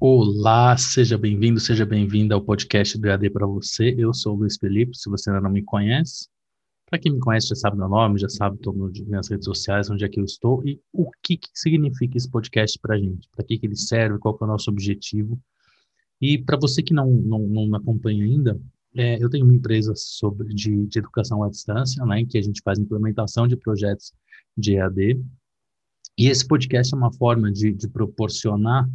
Olá, seja bem-vindo, seja bem-vinda ao podcast do EAD para você. Eu sou o Luiz Felipe, se você ainda não me conhece. Para quem me conhece, já sabe meu nome, já sabe estou nas redes sociais, onde é que eu estou e o que, que significa esse podcast para a gente, para que, que ele serve, qual é o nosso objetivo. E para você que não, não, não me acompanha ainda, é, eu tenho uma empresa sobre, de, de educação à distância, né, em que a gente faz implementação de projetos de EAD. E esse podcast é uma forma de, de proporcionar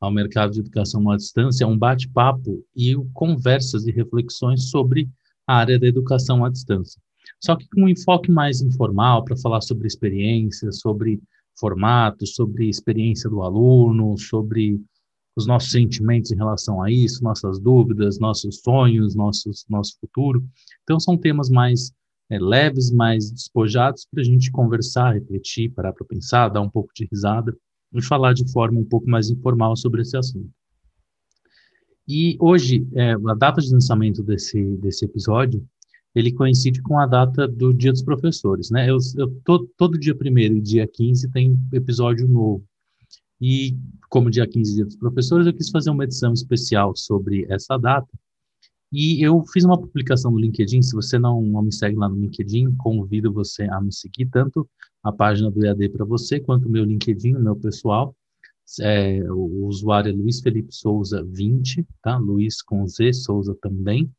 ao mercado de educação à distância um bate-papo e conversas e reflexões sobre a área da educação à distância. Só que com um enfoque mais informal, para falar sobre experiências, sobre formatos, sobre experiência do aluno, sobre os nossos sentimentos em relação a isso, nossas dúvidas, nossos sonhos, nossos, nosso futuro. Então, são temas mais é, leves, mais despojados para a gente conversar, refletir, parar para pensar, dar um pouco de risada e falar de forma um pouco mais informal sobre esse assunto. E hoje, é, a data de lançamento desse, desse episódio, ele coincide com a data do Dia dos Professores, né? Eu, eu todo, dia 1 e dia 15 tem episódio novo. E como dia 15 Dia dos Professores, eu quis fazer uma edição especial sobre essa data. E eu fiz uma publicação no LinkedIn, se você não, não me segue lá no LinkedIn, convido você a me seguir, tanto a página do EAD para você, quanto o meu LinkedIn, o meu pessoal. É, o usuário é Luiz Felipe Souza 20, tá? Luiz com Z, Souza também.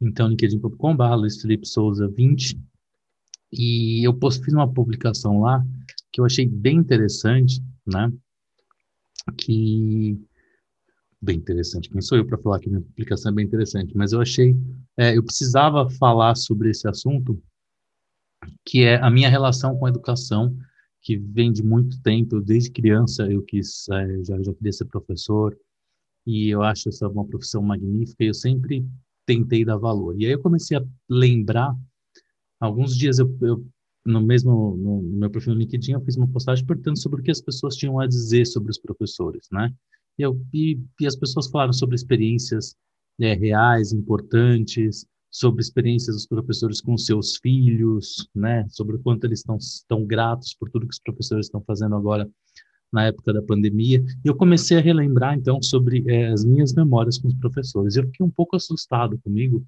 Então, linkedin.com.br, Luiz Felipe Souza 20. E eu fiz uma publicação lá que eu achei bem interessante, né? Que bem interessante. Quem sou eu para falar que minha publicação é bem interessante? Mas eu achei, é, eu precisava falar sobre esse assunto, que é a minha relação com a educação, que vem de muito tempo. desde criança eu quis, é, já, já queria ser professor e eu acho essa uma profissão magnífica. E eu sempre tentei dar valor. E aí eu comecei a lembrar. Alguns dias eu, eu no mesmo no, meu perfil no LinkedIn eu fiz uma postagem perguntando sobre o que as pessoas tinham a dizer sobre os professores, né? E, eu, e, e as pessoas falaram sobre experiências é, reais, importantes, sobre experiências dos professores com seus filhos, né? Sobre o quanto eles estão tão gratos por tudo que os professores estão fazendo agora na época da pandemia. E eu comecei a relembrar, então, sobre é, as minhas memórias com os professores. Eu fiquei um pouco assustado comigo,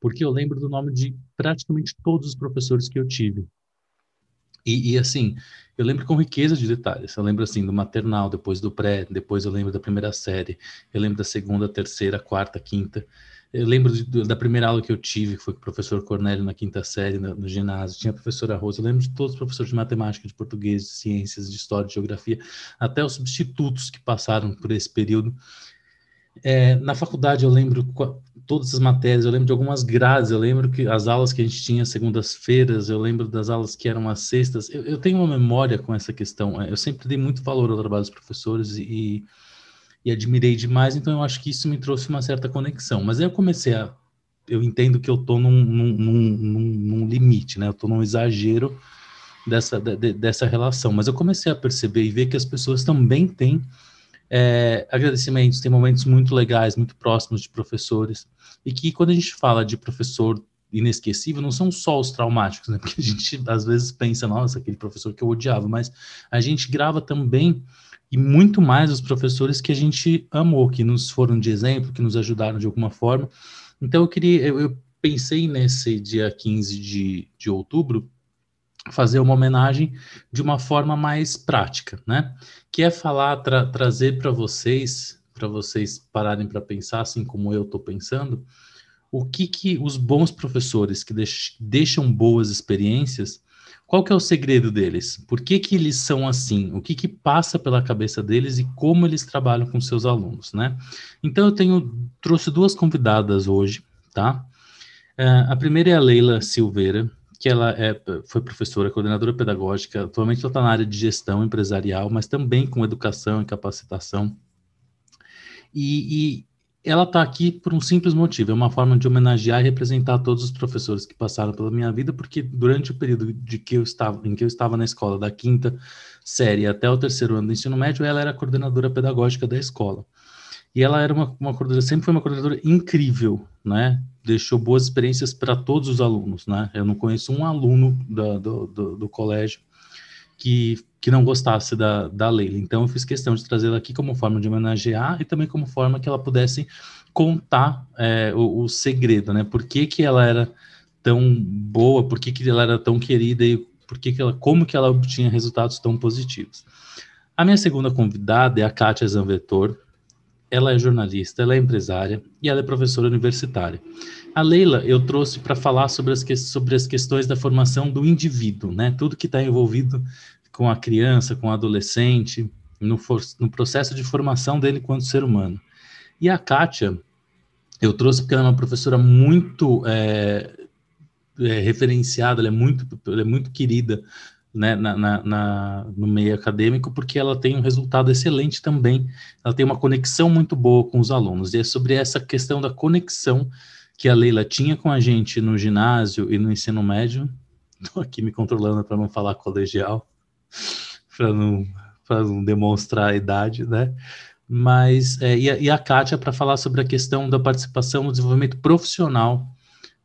porque eu lembro do nome de praticamente todos os professores que eu tive. E, e, assim, eu lembro com riqueza de detalhes. Eu lembro assim do maternal, depois do pré, depois eu lembro da primeira série, eu lembro da segunda, terceira, quarta, quinta. Eu lembro de, da primeira aula que eu tive, que foi com o professor Cornélio na quinta série, no, no, ginásio. Tinha a professora Rosa. Eu lembro de todos os professores de matemática, de português, de ciências, de história, de geografia, até os substitutos que passaram por esse período. É, na faculdade eu lembro todas as matérias, eu lembro de algumas grades, eu lembro que as aulas que a gente tinha segundas-feiras, eu lembro das aulas que eram às sextas. Eu, eu, tenho uma memória com essa questão. É, eu sempre dei muito valor ao trabalho dos professores e, e admirei demais, então eu acho que isso me trouxe uma certa conexão. Mas aí eu comecei a. Eu entendo que eu estou num, num, num, num, limite, né? Eu estou num exagero dessa, de, dessa relação. Mas eu comecei a perceber e ver que as pessoas também têm é, agradecimentos, tem momentos muito legais, muito próximos de professores, e que quando a gente fala de professor inesquecível, não são só os traumáticos, né? Porque a gente às vezes pensa, nossa, aquele professor que eu odiava, mas a gente grava também e muito mais os professores que a gente amou, que nos foram de exemplo, que nos ajudaram de alguma forma. Então eu queria, eu, eu pensei nesse dia 15 de, de outubro fazer uma homenagem de uma forma mais prática, né? Que é falar, tra trazer para vocês, para vocês pararem para pensar, assim como eu estou pensando, o que que os bons professores que deix deixam boas experiências, qual que é o segredo deles? Por que que eles são assim? O que que passa pela cabeça deles e como eles trabalham com seus alunos, né? Então eu tenho trouxe duas convidadas hoje, tá? Uh, a primeira é a Leila Silveira, que ela é, foi professora, coordenadora pedagógica, atualmente ela está na área de gestão empresarial, mas também com educação e capacitação. E, e ela está aqui por um simples motivo, é uma forma de homenagear e representar todos os professores que passaram pela minha vida, porque durante o período de que eu estava, em que eu estava na escola, da quinta série até o terceiro ano do ensino médio, ela era coordenadora pedagógica da escola. E ela era uma, uma coordenadora, sempre foi uma coordenadora incrível, né? Deixou boas experiências para todos os alunos, né? Eu não conheço um aluno da, do, do, do, colégio que, que não gostasse da, da Leila. Então, eu fiz questão de trazê-la aqui como forma de homenagear e também como forma que ela pudesse contar é, o, o, segredo, né? Por que, que ela era tão boa, por que, que ela era tão querida e por que, que ela, como que ela obtinha resultados tão positivos. A minha segunda convidada é a Kátia Zanvetor. Ela é jornalista, ela é empresária e ela é professora universitária. A Leila eu trouxe para falar sobre as, sobre as questões da formação do indivíduo, né? Tudo que está envolvido com a criança, com o adolescente, no, for, no processo de formação dele enquanto ser humano. E a Kátia, eu trouxe porque ela é uma professora muito é, é, referenciada, ela é muito, ela é muito querida né, na, na, na, no meio acadêmico, porque ela tem um resultado excelente também, ela tem uma conexão muito boa com os alunos, e é sobre essa questão da conexão que a Leila tinha com a gente no ginásio e no ensino médio. Estou aqui me controlando para não falar colegial, para não, não demonstrar a idade, né? Mas, é, e, a, e a Kátia para falar sobre a questão da participação no desenvolvimento profissional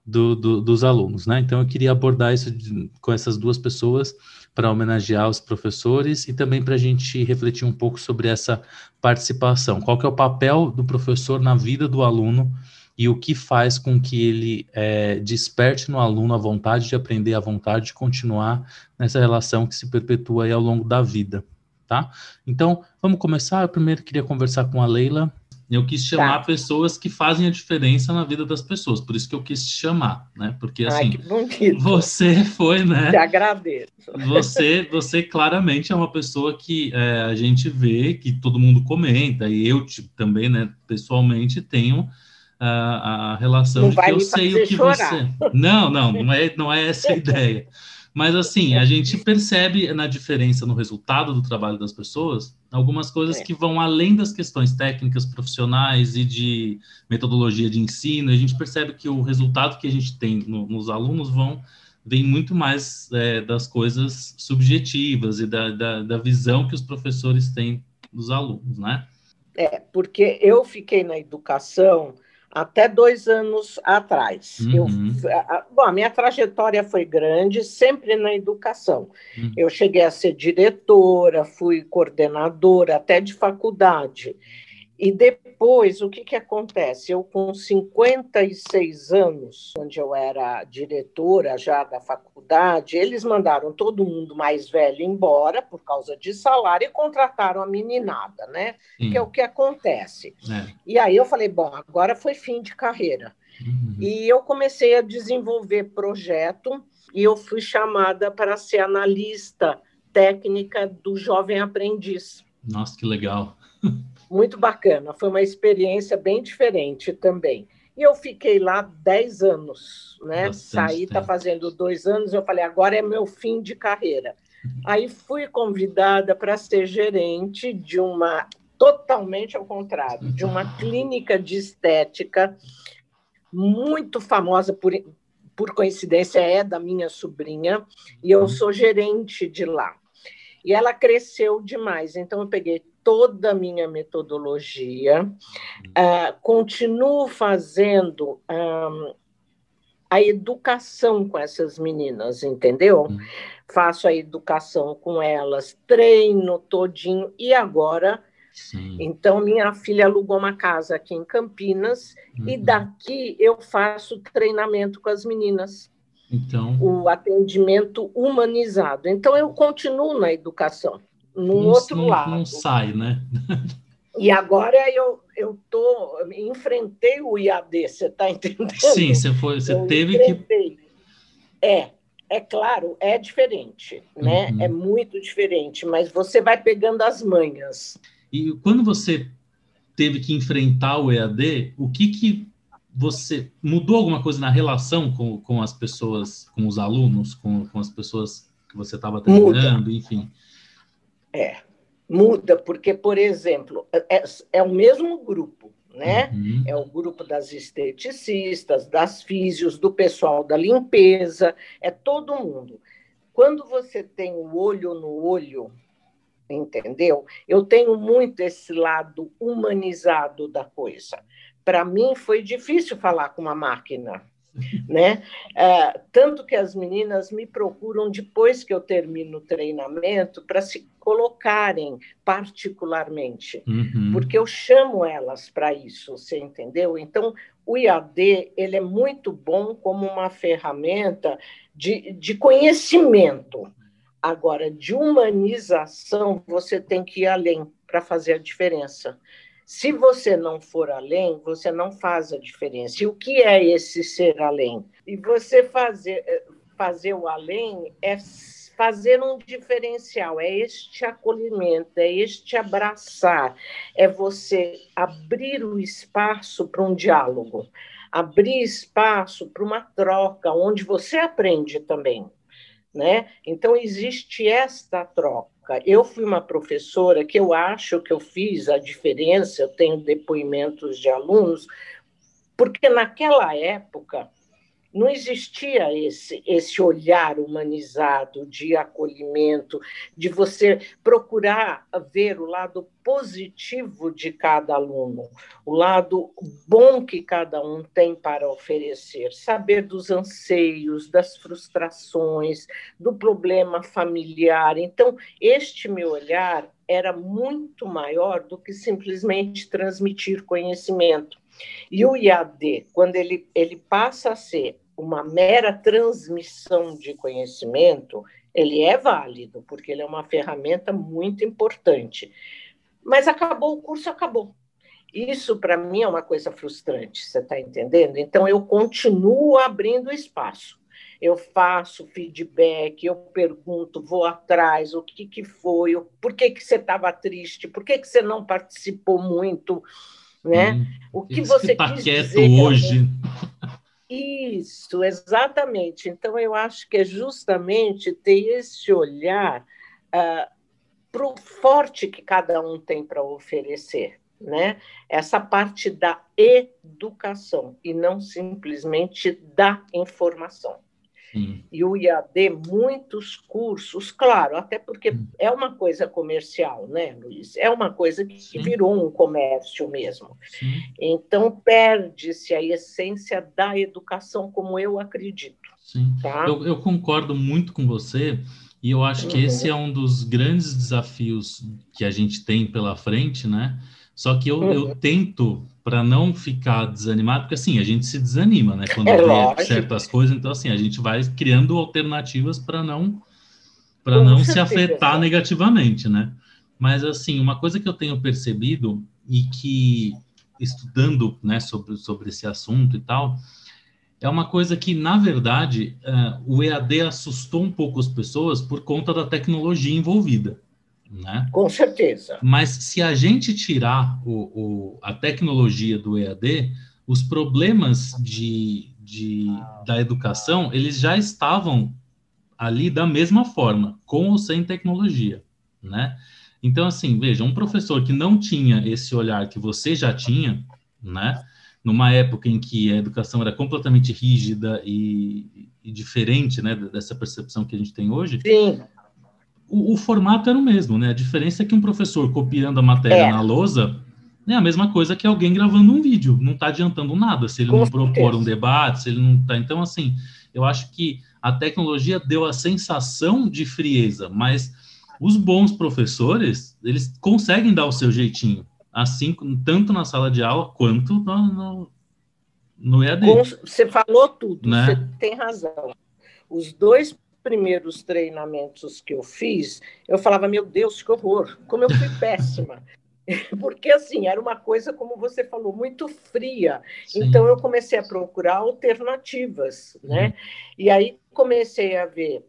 do, do, dos alunos, né? Então, eu queria abordar isso de, com essas duas pessoas para homenagear os professores e também para a gente refletir um pouco sobre essa participação. Qual que é o papel do professor na vida do aluno e o que faz com que ele é, desperte no aluno a vontade de aprender, a vontade de continuar nessa relação que se perpetua aí ao longo da vida, tá? Então, vamos começar. Eu primeiro queria conversar com a Leila. Eu quis chamar tá. pessoas que fazem a diferença na vida das pessoas, por isso que eu quis te chamar, né? Porque assim, Ai, você foi, né? Te agradeço. Você, você claramente é uma pessoa que é, a gente vê, que todo mundo comenta, e eu tipo, também, né, pessoalmente tenho a, a relação não de que eu sei o que chorar. você. Não, não, não é, não é essa a ideia. Mas assim, a gente percebe na diferença no resultado do trabalho das pessoas algumas coisas é. que vão além das questões técnicas, profissionais e de metodologia de ensino. A gente percebe que o resultado que a gente tem no, nos alunos vão vem muito mais é, das coisas subjetivas e da, da, da visão que os professores têm dos alunos, né? É, porque eu fiquei na educação até dois anos atrás. Uhum. Eu, a, bom, a minha trajetória foi grande, sempre na educação. Uhum. Eu cheguei a ser diretora, fui coordenadora até de faculdade. E depois, o que, que acontece? Eu, com 56 anos, onde eu era diretora já da faculdade, eles mandaram todo mundo mais velho embora por causa de salário e contrataram a meninada, né? Sim. Que é o que acontece. É. E aí eu falei, bom, agora foi fim de carreira. Uhum. E eu comecei a desenvolver projeto e eu fui chamada para ser analista técnica do jovem aprendiz. Nossa, que legal muito bacana. Foi uma experiência bem diferente também. E eu fiquei lá 10 anos, né? Bastante Saí, está fazendo dois anos. Eu falei, agora é meu fim de carreira. Aí fui convidada para ser gerente de uma, totalmente ao contrário, de uma clínica de estética muito famosa por, por coincidência, é da minha sobrinha, e eu uhum. sou gerente de lá. E ela cresceu demais, então eu peguei toda a minha metodologia, uh, continuo fazendo um, a educação com essas meninas, entendeu? Uhum. Faço a educação com elas, treino todinho, e agora. Sim. Então, minha filha alugou uma casa aqui em Campinas, uhum. e daqui eu faço treinamento com as meninas. Então... O atendimento humanizado. Então, eu continuo na educação num não, outro não, lado. Não sai, né? E agora eu eu tô enfrentei o IAD, você está entendendo? Sim, você foi, você eu teve enfrentei. que é é claro, é diferente, né? Uhum. É muito diferente, mas você vai pegando as manhas. E quando você teve que enfrentar o EAD, o que que você mudou alguma coisa na relação com, com as pessoas, com os alunos, com, com as pessoas que você estava treinando, Muda. enfim? É, muda, porque, por exemplo, é, é o mesmo grupo, né? Uhum. É o grupo das esteticistas, das físios, do pessoal da limpeza, é todo mundo. Quando você tem o olho no olho, entendeu? Eu tenho muito esse lado humanizado da coisa. Para mim foi difícil falar com uma máquina. né? É, tanto que as meninas me procuram depois que eu termino o treinamento para se colocarem particularmente, uhum. porque eu chamo elas para isso, você entendeu? Então, o IAD ele é muito bom como uma ferramenta de, de conhecimento. Agora, de humanização, você tem que ir além para fazer a diferença. Se você não for além, você não faz a diferença. E o que é esse ser além? E você fazer, eh, fazer o além é fazer um diferencial, é este acolhimento, é este abraçar, é você abrir o espaço para um diálogo, abrir espaço para uma troca, onde você aprende também. Né? Então, existe esta troca época, eu fui uma professora que eu acho que eu fiz a diferença, eu tenho depoimentos de alunos, porque naquela época não existia esse, esse olhar humanizado de acolhimento, de você procurar ver o lado positivo de cada aluno, o lado bom que cada um tem para oferecer, saber dos anseios, das frustrações, do problema familiar. Então, este meu olhar era muito maior do que simplesmente transmitir conhecimento. E o IAD, quando ele, ele passa a ser uma mera transmissão de conhecimento, ele é válido, porque ele é uma ferramenta muito importante. Mas acabou o curso, acabou. Isso, para mim, é uma coisa frustrante, você está entendendo? Então, eu continuo abrindo espaço. Eu faço feedback, eu pergunto, vou atrás, o que, que foi, por que, que você estava triste, por que, que você não participou muito, né? Hum, o que você tá quis quieto dizer hoje. Isso, exatamente. Então, eu acho que é justamente ter esse olhar uh, para o forte que cada um tem para oferecer, né? Essa parte da educação e não simplesmente da informação. Sim. E o IAD, muitos cursos, claro, até porque hum. é uma coisa comercial, né, Luiz? É uma coisa que Sim. virou um comércio mesmo. Sim. Então, perde-se a essência da educação, como eu acredito. Sim, tá? eu, eu concordo muito com você, e eu acho que uhum. esse é um dos grandes desafios que a gente tem pela frente, né? Só que eu, uhum. eu tento para não ficar desanimado, porque assim, a gente se desanima, né? Quando é vê lógico. certas coisas, então assim, a gente vai criando alternativas para não para não se afetar negativamente, né? Mas assim, uma coisa que eu tenho percebido e que estudando, né, sobre sobre esse assunto e tal, é uma coisa que na verdade uh, o EAD assustou um pouco as pessoas por conta da tecnologia envolvida né? Com certeza. Mas se a gente tirar o, o, a tecnologia do EAD, os problemas de, de, da educação, eles já estavam ali da mesma forma, com ou sem tecnologia, né? Então, assim, veja, um professor que não tinha esse olhar que você já tinha, né? Numa época em que a educação era completamente rígida e, e diferente, né, dessa percepção que a gente tem hoje. Sim o, o, formato era o mesmo, né? A diferença é que um professor copiando a matéria é. na lousa é a mesma coisa que alguém gravando um vídeo. Não está adiantando nada se ele Com não certeza. propor um debate, se ele não está. Então, assim, eu acho que a tecnologia deu a sensação de frieza, mas os bons professores, eles conseguem dar o seu jeitinho, assim, tanto na sala de aula quanto no, no, no EAD. Você falou tudo, né? você tem razão. Os dois primeiros treinamentos que eu fiz, eu falava, meu Deus, que horror, como eu fui péssima. Porque, assim, era uma coisa, como você falou, muito fria. Sim. Então, eu comecei a procurar alternativas, né? Uhum. E aí comecei a ver,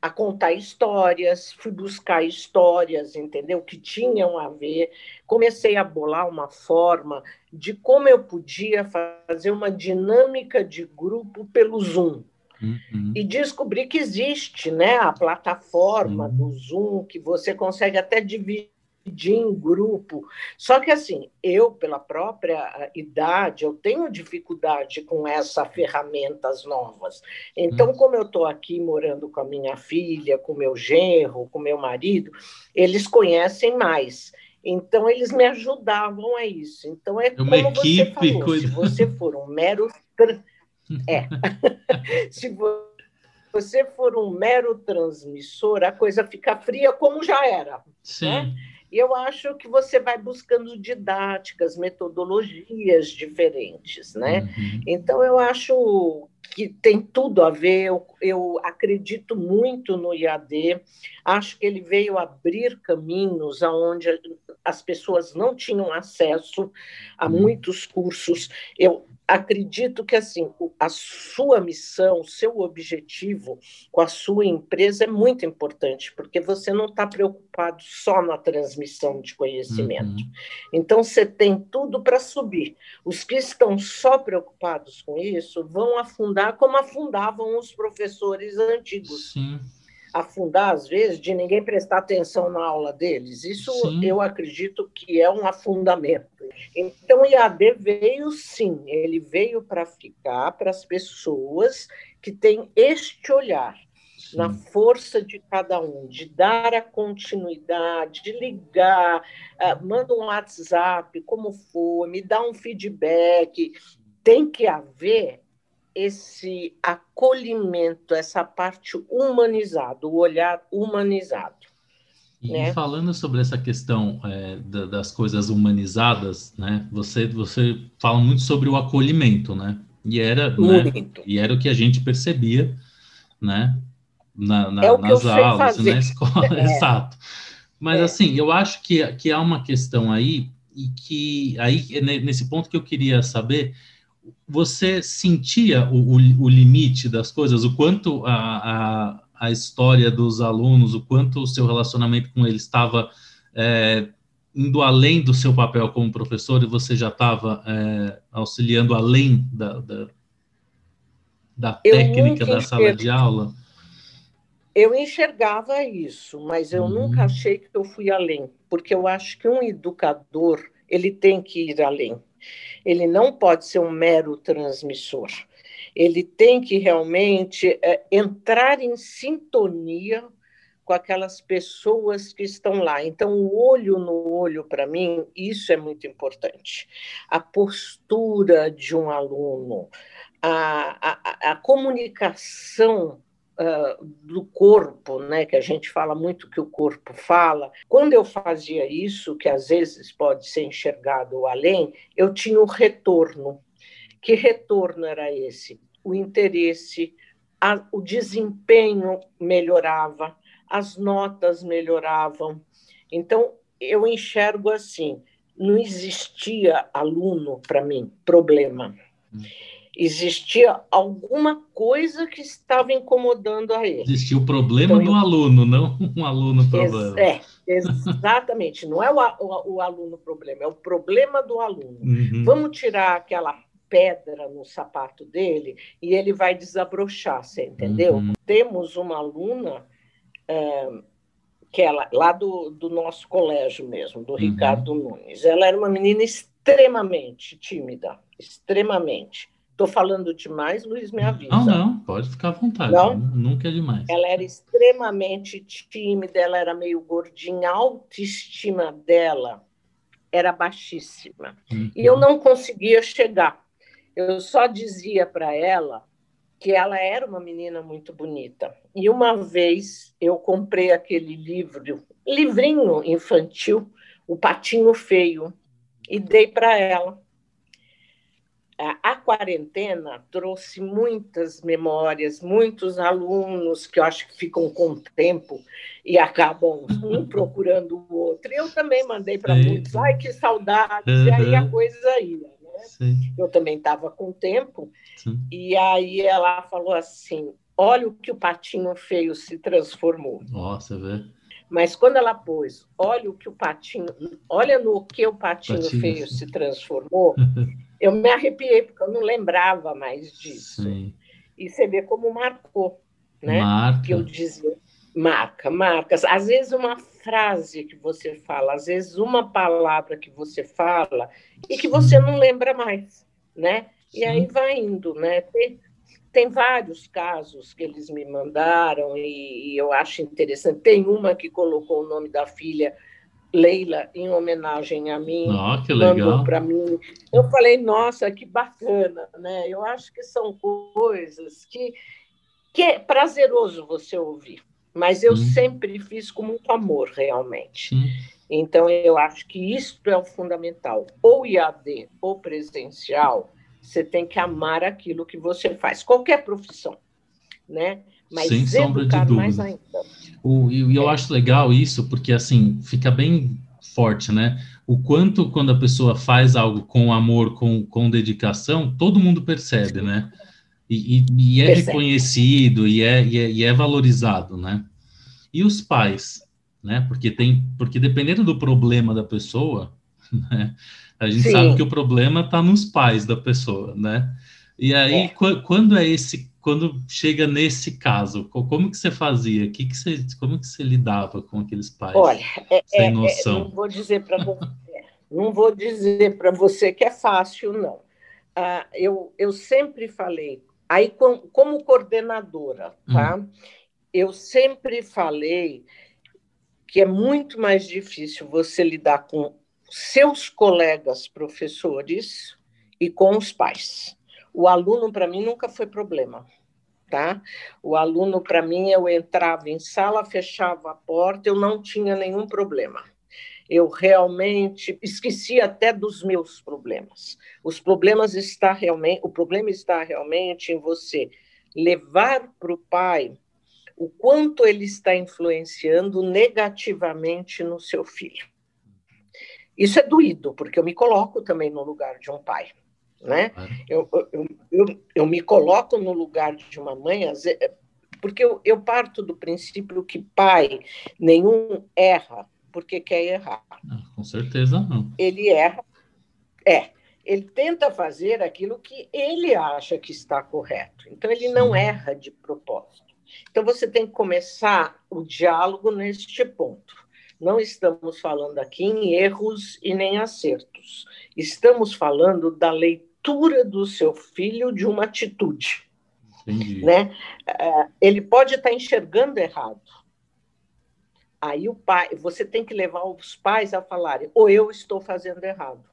a contar histórias, fui buscar histórias, entendeu? Que tinham a ver. Comecei a bolar uma forma de como eu podia fazer uma dinâmica de grupo pelo Zoom. Uhum. E descobri que existe né, a plataforma uhum. do Zoom, que você consegue até dividir em grupo. Só que, assim, eu, pela própria ah, idade, eu tenho dificuldade com essas ferramentas novas. Então, uhum. como eu estou aqui morando com a minha filha, com meu genro, com meu marido, eles conhecem mais. Então, eles me ajudavam a isso. Então, é, é Uma como equipe, você falou, se você for um mero É. Se você for um mero transmissor, a coisa fica fria como já era. Sim. Né? E eu acho que você vai buscando didáticas, metodologias diferentes, né? Uhum. Então, eu acho que tem tudo a ver. Eu, eu, acredito muito no IAD, acho que ele veio abrir caminhos aonde as pessoas não tinham acesso a uhum. muitos cursos. Eu acredito que assim a sua missão, o seu objetivo com a sua empresa é muito importante, porque você não está preocupado só na transmissão de conhecimento. Uhum. Então você tem tudo para subir. Os que estão só preocupados com isso vão afundar como afundavam os professores antigos. Sim afundar, às vezes, de ninguém prestar atenção na aula deles. Isso sim. eu acredito que é um afundamento. Então, o IAD veio sim, ele veio para ficar para as pessoas que têm este olhar sim. na força de cada um, de dar a continuidade, de ligar, uh, manda um WhatsApp, como for, me dá um feedback. Tem que haver esse acolhimento, essa parte humanizada, o olhar humanizado. E né? falando sobre essa questão é, da, das coisas humanizadas, né? Você você fala muito sobre o acolhimento, né? E era, né? e era o que a gente percebia, né? Na, na, é nas aulas, na escola, é. exato. Mas é. assim, eu acho que, que há uma questão aí e que aí nesse ponto que eu queria saber você sentia o, o, o, limite das coisas, o quanto a, a, a, história dos alunos, o quanto o seu relacionamento com eles estava é, indo além do seu papel como professor e você já estava é, auxiliando além da, da, da técnica da sala de aula? Eu enxergava isso, mas eu uhum. nunca achei que eu fui além, porque eu acho que um educador ele tem que ir além ele não pode ser um mero transmissor. Ele tem que realmente é, entrar em sintonia com aquelas pessoas que estão lá. Então, o olho no olho, para mim, isso é muito importante. A postura de um aluno, a, a, a comunicação do corpo, né, que a gente fala muito que o corpo fala, quando eu fazia isso, que às vezes pode ser enxergado além, eu tinha o retorno. Que retorno era esse? O interesse, a, o desempenho melhorava, as notas melhoravam. Então, eu enxergo assim: não existia aluno para mim, problema. Hum existia alguma coisa que estava incomodando a ele. Existia o problema então, do eu... aluno, não um aluno problema. É, exatamente. não é o, o, o, aluno problema, é o problema do aluno. Uhum. Vamos tirar aquela pedra no sapato dele e ele vai desabrochar, você entendeu? Uhum. Temos uma aluna é, que ela, lá do, do nosso colégio mesmo, do uhum. Ricardo Nunes. Ela era uma menina extremamente tímida, extremamente Estou falando demais, Luiz, me avisa. Não, não, pode ficar à vontade. Não? Nunca é demais. Ela era extremamente tímida, ela era meio gordinha, a autoestima dela era baixíssima. Uhum. E eu não conseguia chegar. Eu só dizia para ela que ela era uma menina muito bonita. E uma vez eu comprei aquele livro, livrinho infantil, O Patinho Feio, e dei para ela a quarentena trouxe muitas memórias, muitos alunos que eu acho que ficam com o tempo e acabam um procurando o outro. Eu também mandei para muitos, ai que saudades, uhum. e aí a coisa ia. Né? Eu também estava com tempo, Sim. e aí ela falou assim: olha o que o patinho feio se transformou. Nossa, velho. Mas quando ela pôs, olha o que o patinho, olha no que o patinho, patinho feio se transformou. Eu me arrepiei, porque eu não lembrava mais disso. Sim. E você vê como marcou, né? Marca. Que eu dizia, marca, marca. Às vezes uma frase que você fala, às vezes uma palavra que você fala e que você não lembra mais, né? E Sim. aí vai indo, né? Tem, tem vários casos que eles me mandaram e, e eu acho interessante. Tem uma que colocou o nome da filha Leila, em homenagem a mim, oh, que legal. para mim. Eu falei, nossa, que bacana, né? Eu acho que são coisas que, que é prazeroso você ouvir, mas eu hum. sempre fiz com muito amor, realmente. Hum. Então, eu acho que isso é o fundamental. Ou IAD ou presencial, você tem que amar aquilo que você faz, qualquer profissão, né? Mas Sem sombra de dúvida. O, e eu é. acho legal isso, porque assim, fica bem forte, né? O quanto quando a pessoa faz algo com amor, com, com dedicação, todo mundo percebe, né? E, e, e é percebe. reconhecido e é, e é, e é valorizado, né? E os pais, né? Porque tem, porque dependendo do problema da pessoa, né? A gente Sim. sabe que o problema está nos pais da pessoa, né? E aí, é. quando é esse, quando chega nesse caso, como que você fazia? Que que você, como que você lidava com aqueles pais? Olha, é, sem é, noção? É, não vou dizer para você, não vou dizer para você que é fácil, não. Ah, eu, eu sempre falei, aí com, como coordenadora, tá? Hum. Eu sempre falei que é muito mais difícil você lidar com seus colegas professores e com os pais. O aluno, para mim, nunca foi problema. Tá? O aluno, para mim, eu entrava em sala, fechava a porta, eu não tinha nenhum problema. Eu realmente esqueci até dos meus problemas. Os problemas está realmente, o problema está realmente em você levar para o pai o quanto ele está influenciando negativamente no seu filho. Isso é doído, porque eu me coloco também no lugar de um pai. Né? Eu, eu, eu, eu me coloco no lugar de uma mãe, porque eu, eu parto do princípio que pai nenhum erra porque quer errar. Ah, com certeza não. Ele erra, é, ele tenta fazer aquilo que ele acha que está correto. Então, ele Sim. não erra de propósito. Então, você tem que começar o diálogo neste ponto. Não estamos falando aqui em erros e nem acertos. Estamos falando da leitura do seu filho de uma atitude. Entendi. Né? É, ele pode estar enxergando errado. Aí o pai, você tem que levar os pais a falarem, ou eu estou fazendo errado.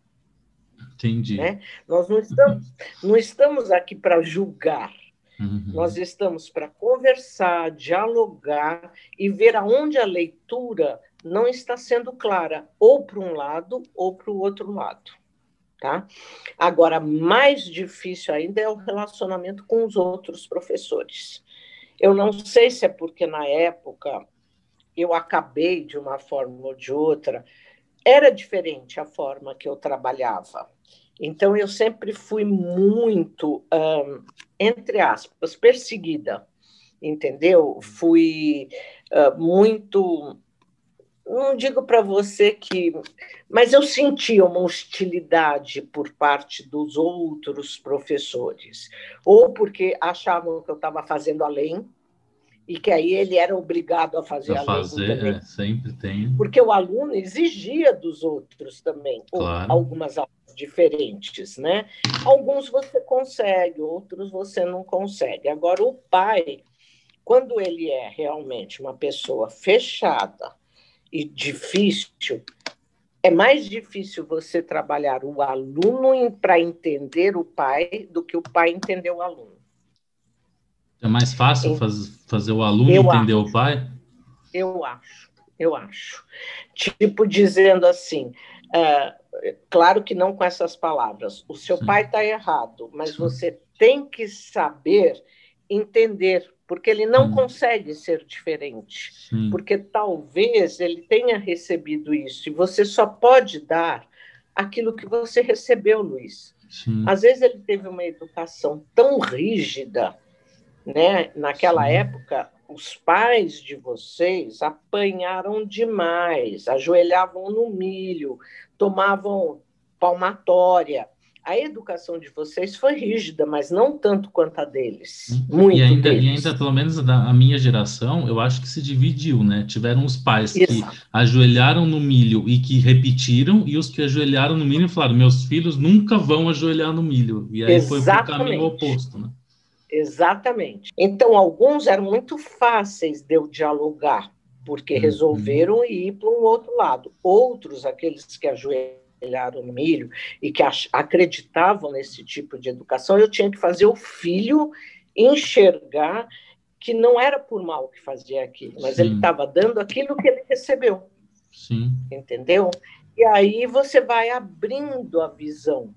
Entendi. Né? Nós não estamos, não estamos aqui para julgar. Uhum. Nós estamos para conversar, dialogar e ver aonde a leitura não está sendo clara, ou para um lado ou para o outro lado. Tá? Agora, mais difícil ainda é o relacionamento com os outros professores. Eu não sei se é porque na época eu acabei de uma forma ou de outra, era diferente a forma que eu trabalhava. Então, eu sempre fui muito, entre aspas, perseguida, entendeu? Fui uh, muito não digo para você que. Mas eu sentia uma hostilidade por parte dos outros professores, ou porque achavam que eu estava fazendo além, e que aí ele era obrigado a fazer a fazer, é, sempre tem. Porque o aluno exigia dos outros também, claro. algumas aulas diferentes, né? Alguns você consegue, outros você não consegue. Agora, o pai, quando ele é realmente uma pessoa fechada, e difícil, é mais difícil você trabalhar o aluno para entender o pai do que o pai entender o aluno. É mais fácil faz, fazer o aluno entender acho, o pai? Eu acho, eu acho. Tipo, dizendo assim, uh, claro que não com essas palavras, o seu Sim. pai está errado, mas você tem que saber entender porque ele não hum. consegue ser diferente, Sim. porque talvez ele tenha recebido isso, e você só pode dar aquilo que você recebeu, Luiz. Sim. Às vezes ele teve uma educação tão rígida, né? Naquela Sim. época, os pais de vocês apanharam demais, ajoelhavam no milho, tomavam palmatória a educação de vocês foi rígida, mas não tanto quanto a deles. Muito e ainda, deles. e ainda pelo menos da minha geração, eu acho que se dividiu, né? Tiveram os pais Isso. que ajoelharam no milho e que repetiram, e os que ajoelharam no milho falaram: meus filhos nunca vão ajoelhar no milho. E aí Exatamente. foi o caminho oposto, né? Exatamente. Então, alguns eram muito fáceis de eu dialogar, porque uhum. resolveram ir para um outro lado. Outros, aqueles que ajoelharam no milho e que acreditavam nesse tipo de educação, eu tinha que fazer o filho enxergar que não era por mal que fazia aquilo, mas Sim. ele estava dando aquilo que ele recebeu. Sim. Entendeu? E aí você vai abrindo a visão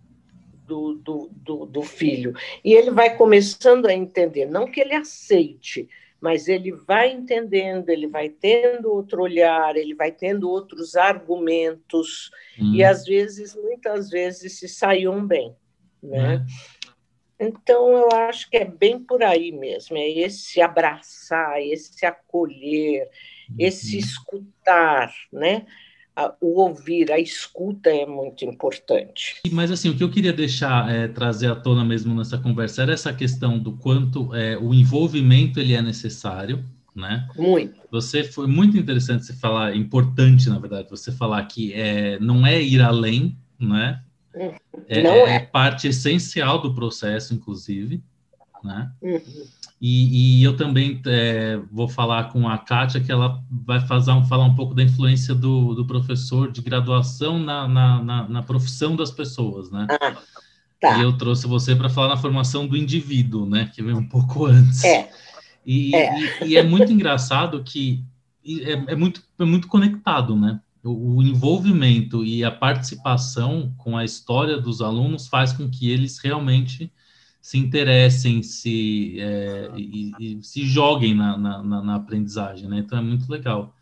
do, do, do, do, filho. E ele vai começando a entender, não que ele aceite, mas ele vai entendendo, ele vai tendo outro olhar, ele vai tendo outros argumentos, hum. e às vezes, muitas vezes, se saiam bem. Né? Hum. Então, eu acho que é bem por aí mesmo, é esse abraçar, esse acolher, esse uhum. escutar, né? O ouvir, a escuta é muito importante. Mas assim, o que eu queria deixar é, trazer à tona mesmo nessa conversa era essa questão do quanto é, o envolvimento ele é necessário, né? Muito. Você foi muito interessante você falar, importante na verdade, você falar que é, não é ir além, né? É, não é, é parte essencial do processo, inclusive, né? Uhum. E, e, eu também é, vou falar com a Kátia, que ela vai fazer, falar um pouco da influência do, do professor de graduação na, na, na, na profissão das pessoas, né? Ah, tá. E eu trouxe você para falar na formação do indivíduo, né? Que vem um pouco antes. É. E é, e, e é muito engraçado que é, é, muito, é muito conectado, né? O, o envolvimento e a participação com a história dos alunos faz com que eles realmente se interessem, se, é, e, e, se joguem na, na, na, aprendizagem, né? Então é muito legal.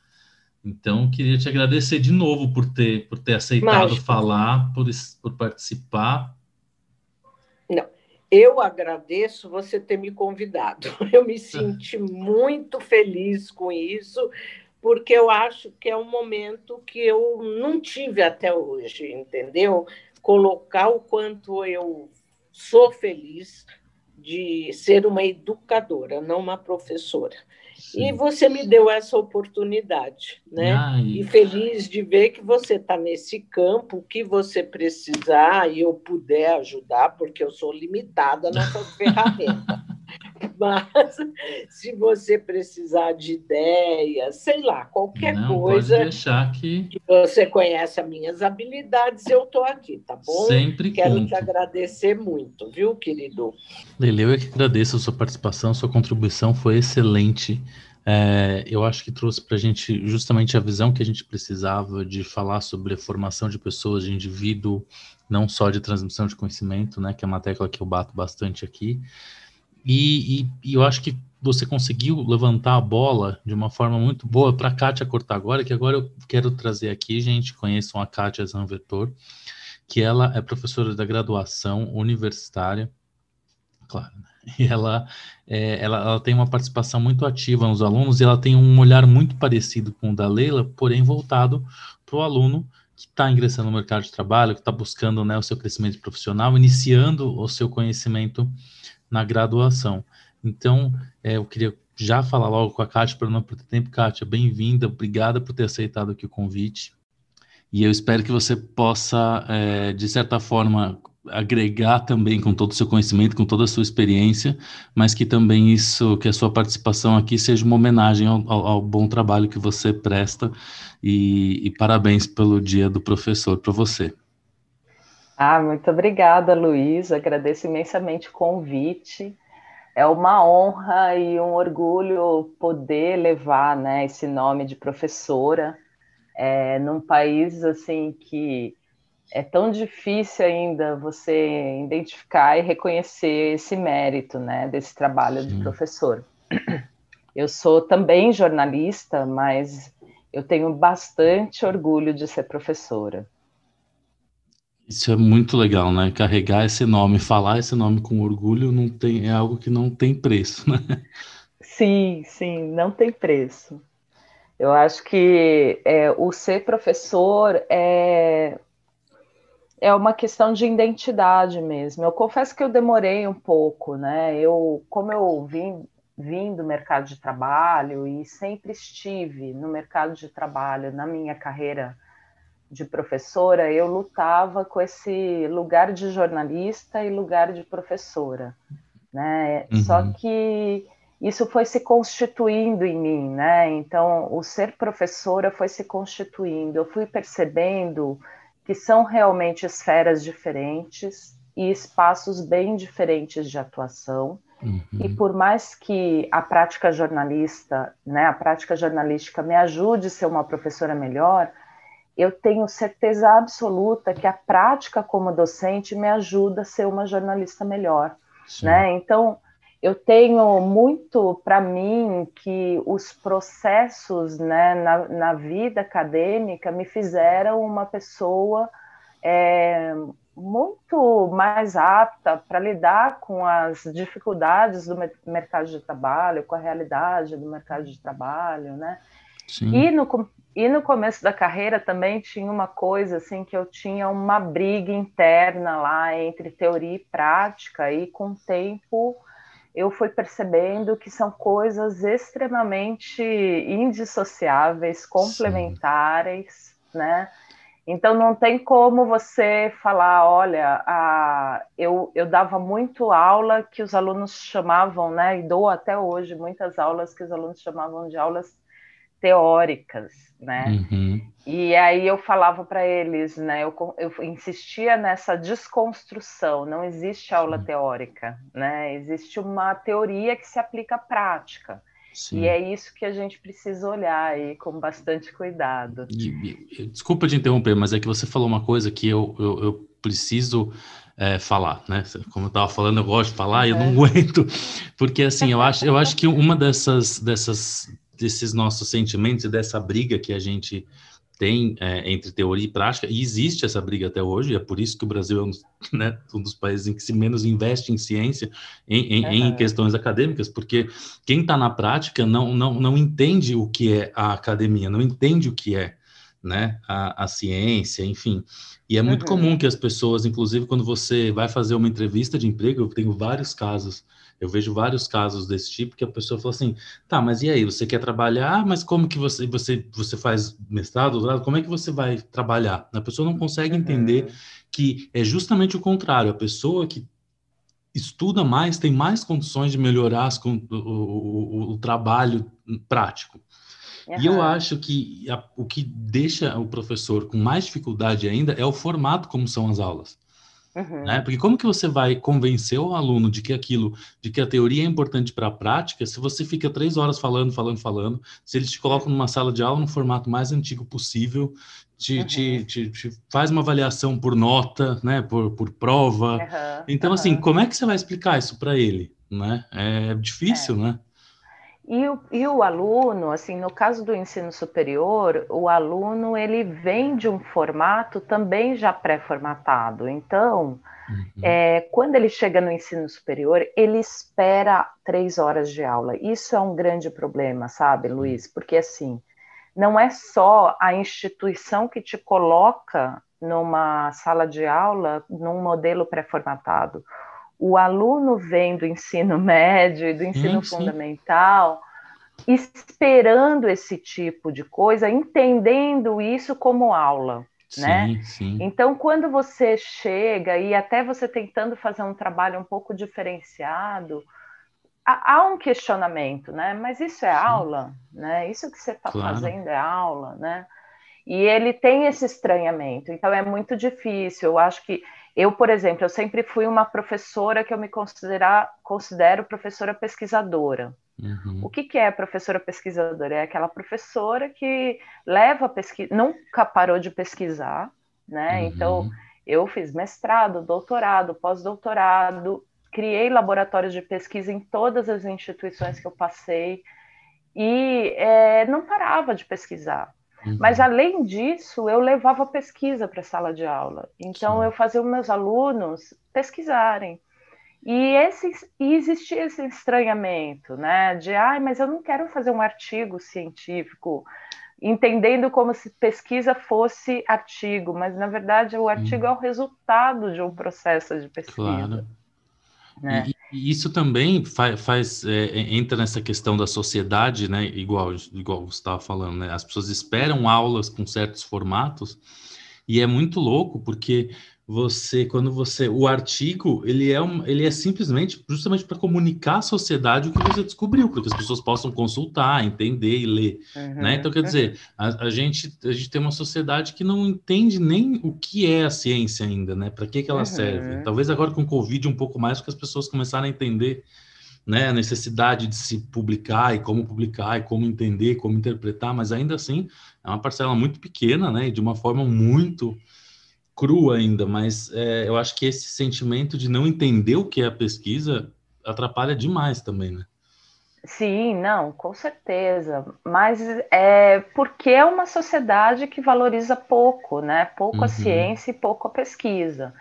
Então, queria te agradecer de novo por ter, por ter aceitado Mágico. falar, por, por participar. Não, eu agradeço você ter me convidado. Eu me senti muito feliz com isso, porque eu acho que é um momento que eu não tive até hoje, entendeu? Colocar o quanto eu sou feliz de ser uma educadora, não uma professora. Sim. E você me deu essa oportunidade, né? Ai. E feliz de ver que você está nesse campo, que você precisar e eu puder ajudar, porque eu sou limitada nessas ferramentas. Mas se você precisar de ideias, sei lá, qualquer Não, coisa. Pode deixar que... que você conhece as minhas habilidades, eu estou aqui, tá bom? Sempre Quero conto. te agradecer muito, viu, querido? Lele, eu é que agradeço a sua participação, sua contribuição foi excelente. É, eu acho que trouxe para a gente justamente a visão que a gente precisava de falar sobre a formação de pessoas, de indivíduo, não só de transmissão de conhecimento, né, que é uma tecla que eu bato bastante aqui, e, e, eu acho que você conseguiu levantar a bola de uma forma muito boa para a Kátia cortar agora, que agora eu quero trazer aqui, gente, conheçam a Kátia Zanvetor, que ela é professora da graduação universitária, claro, né? e ela, é, ela, ela tem uma participação muito ativa nos alunos e ela tem um olhar muito parecido com o da Leila, porém voltado para o aluno que está ingressando no mercado de trabalho, que está buscando né, o seu crescimento profissional, iniciando o seu conhecimento na graduação. Então, é, eu queria já falar logo com a Kátia para não perder tempo. Kátia, bem-vinda, obrigada por ter aceitado aqui o convite. E eu espero que você possa, é, de certa forma, agregar também com todo o seu conhecimento, com toda a sua experiência, mas que também isso, que a sua participação aqui seja uma homenagem ao, ao, ao bom trabalho que você presta e, e parabéns pelo Dia do Professor para você. Ah, muito obrigada, Luiz. Agradeço imensamente o convite. É uma honra e um orgulho poder levar né, esse nome de professora é, num país assim que é tão difícil ainda você identificar e reconhecer esse mérito né, desse trabalho Sim. de professor. Eu sou também jornalista, mas eu tenho bastante orgulho de ser professora. Isso é muito legal, né? Carregar esse nome, falar esse nome com orgulho não tem, é algo que não tem preço, né? Sim, sim, não tem preço. Eu acho que é, o ser professor é, é uma questão de identidade mesmo. Eu confesso que eu demorei um pouco, né? Eu, como eu vim, vim do mercado de trabalho e sempre estive no mercado de trabalho na minha carreira de professora, eu lutava com esse lugar de jornalista e lugar de professora, né? Uhum. Só que isso foi se constituindo em mim, né? Então, o ser professora foi se constituindo. Eu fui percebendo que são realmente esferas diferentes e espaços bem diferentes de atuação. Uhum. E por mais que a prática jornalista, né, a prática jornalística me ajude a ser uma professora melhor, eu tenho certeza absoluta que a prática como docente me ajuda a ser uma jornalista melhor, né? Então, eu tenho muito para mim que os processos né, na, na, vida acadêmica me fizeram uma pessoa é, muito mais apta para lidar com as dificuldades do mercado de trabalho, com a realidade do mercado de trabalho, né? Sim. E no, e no começo da carreira também tinha uma coisa assim que eu tinha uma briga interna lá entre teoria e prática e com o tempo eu fui percebendo que são coisas extremamente indissociáveis, complementares, Sim. né? Então não tem como você falar, olha, a, eu, eu dava muito aula que os alunos chamavam, né? E dou até hoje muitas aulas que os alunos chamavam de aulas teóricas, né? Uhum. E aí eu falava para eles, né? Eu, eu, insistia nessa desconstrução. Não existe aula Sim. teórica, né? Existe uma teoria que se aplica à prática. Sim. E é isso que a gente precisa olhar aí com bastante cuidado. E, e, desculpa te interromper, mas é que você falou uma coisa que eu, eu, eu preciso é, falar, né? Como eu estava falando, eu gosto de falar e eu não aguento, porque assim, eu acho, eu acho que uma dessas, dessas desses nossos sentimentos e dessa briga que a gente tem é, entre teoria e prática, e existe essa briga até hoje, é por isso que o Brasil é um, né, um dos países em que se menos investe em ciência, em, em, em questões acadêmicas, porque quem está na prática não, não, não entende o que é a academia, não entende o que é né, a, a ciência, enfim. E é muito uhum. comum que as pessoas, inclusive quando você vai fazer uma entrevista de emprego, eu tenho vários casos eu vejo vários casos desse tipo que a pessoa fala assim, tá, mas e aí, você quer trabalhar, mas como que você, você, você faz mestrado, doutorado, como é que você vai trabalhar? A pessoa não consegue uhum. entender que é justamente o contrário, a pessoa que estuda mais tem mais condições de melhorar as, o, o, o, trabalho prático. Uhum. E eu acho que a, o que deixa o professor com mais dificuldade ainda é o formato como são as aulas. Uhum. Né? Porque como que você vai convencer o aluno de que aquilo, de que a teoria é importante para a prática, se você fica três horas falando, falando, falando, se eles te colocam numa sala de aula no formato mais antigo possível, te, uhum. te, te, te faz uma avaliação por nota, né, por, por prova. Uhum. Então, assim, como é que você vai explicar isso para ele? Né? É difícil, é. né? E o, e o aluno, assim, no caso do ensino superior, o aluno ele vem de um formato também já pré-formatado. Então, uhum. é, quando ele chega no ensino superior, ele espera três horas de aula. Isso é um grande problema, sabe, Luiz? Porque assim, não é só a instituição que te coloca numa sala de aula num modelo pré-formatado o aluno vem do ensino médio e do ensino sim, fundamental sim. esperando esse tipo de coisa, entendendo isso como aula. Sim, né? Sim. Então, quando você chega e até você tentando fazer um trabalho um pouco diferenciado, há, um questionamento, né? Mas isso é aula, né? Isso que você está claro. fazendo é aula, né? E ele tem esse estranhamento, então é muito difícil. Eu acho que eu, por exemplo, eu sempre fui uma professora que eu me considerar, considero professora pesquisadora. Uhum. O que, que é professora pesquisadora? É aquela professora que leva a pesquisa, nunca parou de pesquisar, né? Uhum. Então, eu fiz mestrado, doutorado, pós-doutorado, criei laboratórios de pesquisa em todas as instituições que eu passei e é, não parava de pesquisar. Uhum. Mas, além disso, eu levava pesquisa para a sala de aula. Então, Sim. eu fazia os meus alunos pesquisarem. E, esse, e existia esse estranhamento, né? De, ai, mas eu não quero fazer um artigo científico, entendendo como se pesquisa fosse artigo, mas, na verdade, o artigo uhum. é o resultado de um processo de pesquisa. Claro. Né? E, e, isso também faz, faz é, é, entra nessa questão da sociedade, né? Igual, igual você estava falando, né? As pessoas esperam aulas com certos formatos e é muito louco porque você, quando você, o artigo, ele é, um, ele é simplesmente, justamente para comunicar à sociedade o que você descobriu, para que as pessoas possam consultar, entender e ler, uhum, né? Então, quer uhum. dizer, a, a, gente, a gente tem uma sociedade que não entende nem o que é a ciência ainda, né? Para que, que ela uhum. serve? Talvez agora com o Covid um pouco mais, porque as pessoas começaram a entender né, a necessidade de se publicar e como publicar e como entender, como interpretar, mas ainda assim é uma parcela muito pequena, né, e de uma forma muito crua ainda, mas é, eu acho que esse sentimento de não entender o que é a pesquisa atrapalha demais também, né? Sim, não, com certeza. Mas é porque é uma sociedade que valoriza pouco, né? Pouco uhum. a ciência e pouco a pesquisa.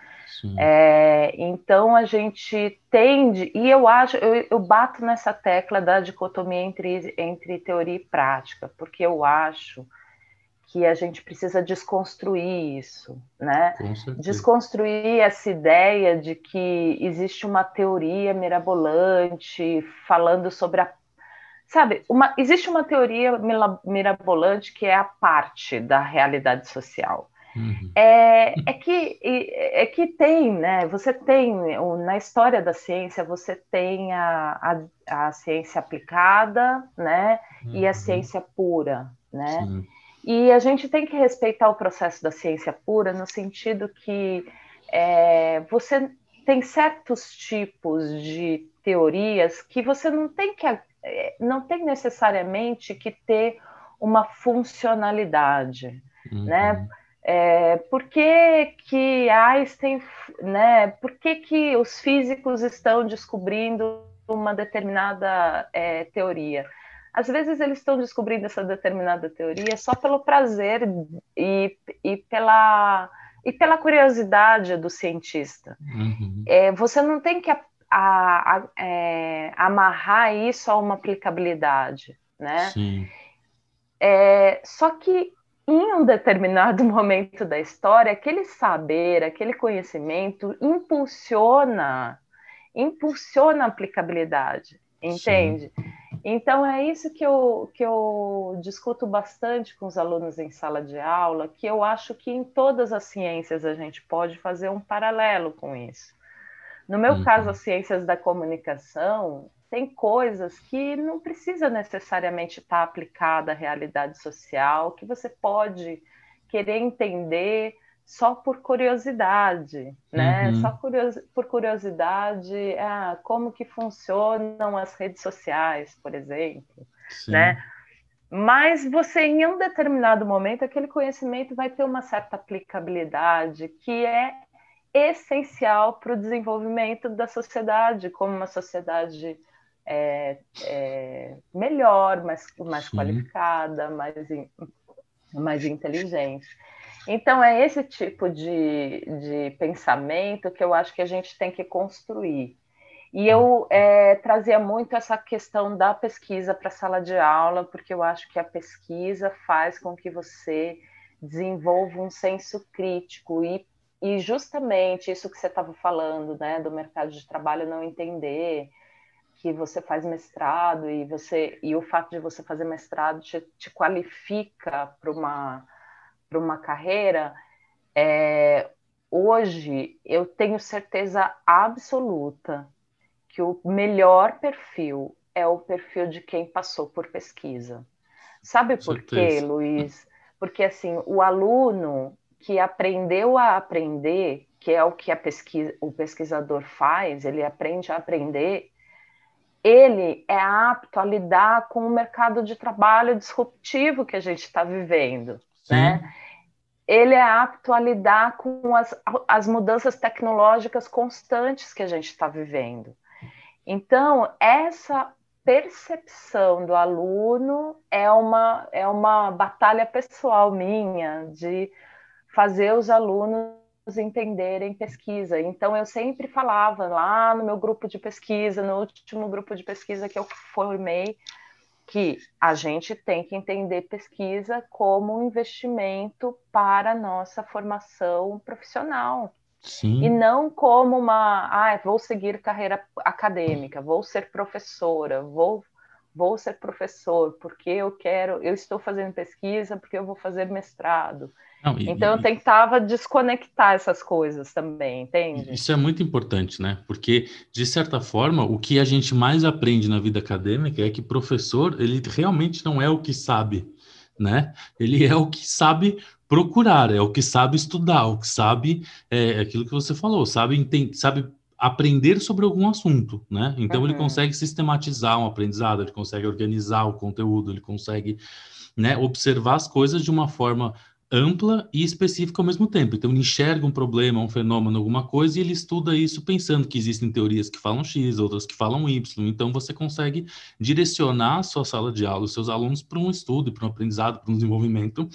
É, então a gente tende, e eu acho, eu, eu, bato nessa tecla da dicotomia entre, entre teoria e prática, porque eu acho que a gente precisa desconstruir isso, né? Desconstruir essa ideia de que existe uma teoria mirabolante falando sobre a sabe, uma, existe uma teoria mirabolante que é a parte da realidade social. Uhum. É, é, que, é que tem, né? Você tem, na história da ciência, você tem a, a, a ciência aplicada, né? E a uhum. ciência pura, né? Sim. E a gente tem que respeitar o processo da ciência pura no sentido que é, você tem certos tipos de teorias que você não tem que é, não tem necessariamente que ter uma funcionalidade, uhum. né? É, por que, que Einstein, né? Por que, que os físicos estão descobrindo uma determinada é, teoria? Às vezes eles estão descobrindo essa determinada teoria só pelo prazer e, e, pela, e pela curiosidade do cientista. Uhum. É, você não tem que a, a, a, é, amarrar isso a uma aplicabilidade, né? Sim. É, só que em um determinado momento da história, aquele saber, aquele conhecimento impulsiona, impulsiona a aplicabilidade, entende? Sim. Então é isso que eu, que eu discuto bastante com os alunos em sala de aula, que eu acho que em todas as ciências a gente pode fazer um paralelo com isso. No meu uhum. caso, as ciências da comunicação, tem coisas que não precisa necessariamente estar aplicada à realidade social, que você pode querer entender só por curiosidade, né? Uhum. Só curios por curiosidade, ah, como que funcionam as redes sociais, por exemplo, Sim. né? Mas você, em um determinado momento, aquele conhecimento vai ter uma certa aplicabilidade que é essencial para o desenvolvimento da sociedade, como uma sociedade é, é melhor, mais, mais qualificada, mais, mais inteligente. Então, é esse tipo de, de pensamento que eu acho que a gente tem que construir. E eu é, trazia muito essa questão da pesquisa para a sala de aula, porque eu acho que a pesquisa faz com que você desenvolva um senso crítico e, e justamente isso que você estava falando, né, do mercado de trabalho não entender, que você faz mestrado e você e o fato de você fazer mestrado te, te qualifica para uma para uma carreira é, hoje eu tenho certeza absoluta que o melhor perfil é o perfil de quem passou por pesquisa sabe por quê Luiz porque assim o aluno que aprendeu a aprender que é o que pesquisa, o pesquisador faz ele aprende a aprender ele é apto a lidar com o mercado de trabalho disruptivo que a gente está vivendo, Sim. né? Ele é apto a lidar com as, as mudanças tecnológicas constantes que a gente está vivendo. Então, essa percepção do aluno é uma, é uma batalha pessoal minha de fazer os alunos entenderem pesquisa. Então, eu sempre falava lá no meu grupo de pesquisa, no último grupo de pesquisa que eu formei, que a gente tem que entender pesquisa como um investimento para a nossa formação profissional. Sim. E não como uma, ah, vou seguir carreira acadêmica, vou ser professora, vou, vou ser professor, porque eu quero, eu estou fazendo pesquisa, porque eu vou fazer mestrado. Não, e, então eu tentava desconectar essas coisas também, entende? Isso é muito importante, né? Porque, de certa forma, o que a gente mais aprende na vida acadêmica é que professor, ele realmente não é o que sabe, né? Ele é o que sabe procurar, é o que sabe estudar, o que sabe é aquilo que você falou, sabe, sabe aprender sobre algum assunto, né? Então uhum. ele consegue sistematizar um aprendizado, ele consegue organizar o conteúdo, ele consegue né, observar as coisas de uma forma ampla e específica ao mesmo tempo. Então ele enxerga um problema, um fenômeno, alguma coisa e ele estuda isso pensando que existem teorias que falam X, outras que falam Y. Então você consegue direcionar a sua sala de aula, os seus alunos para um estudo, para um aprendizado, para um desenvolvimento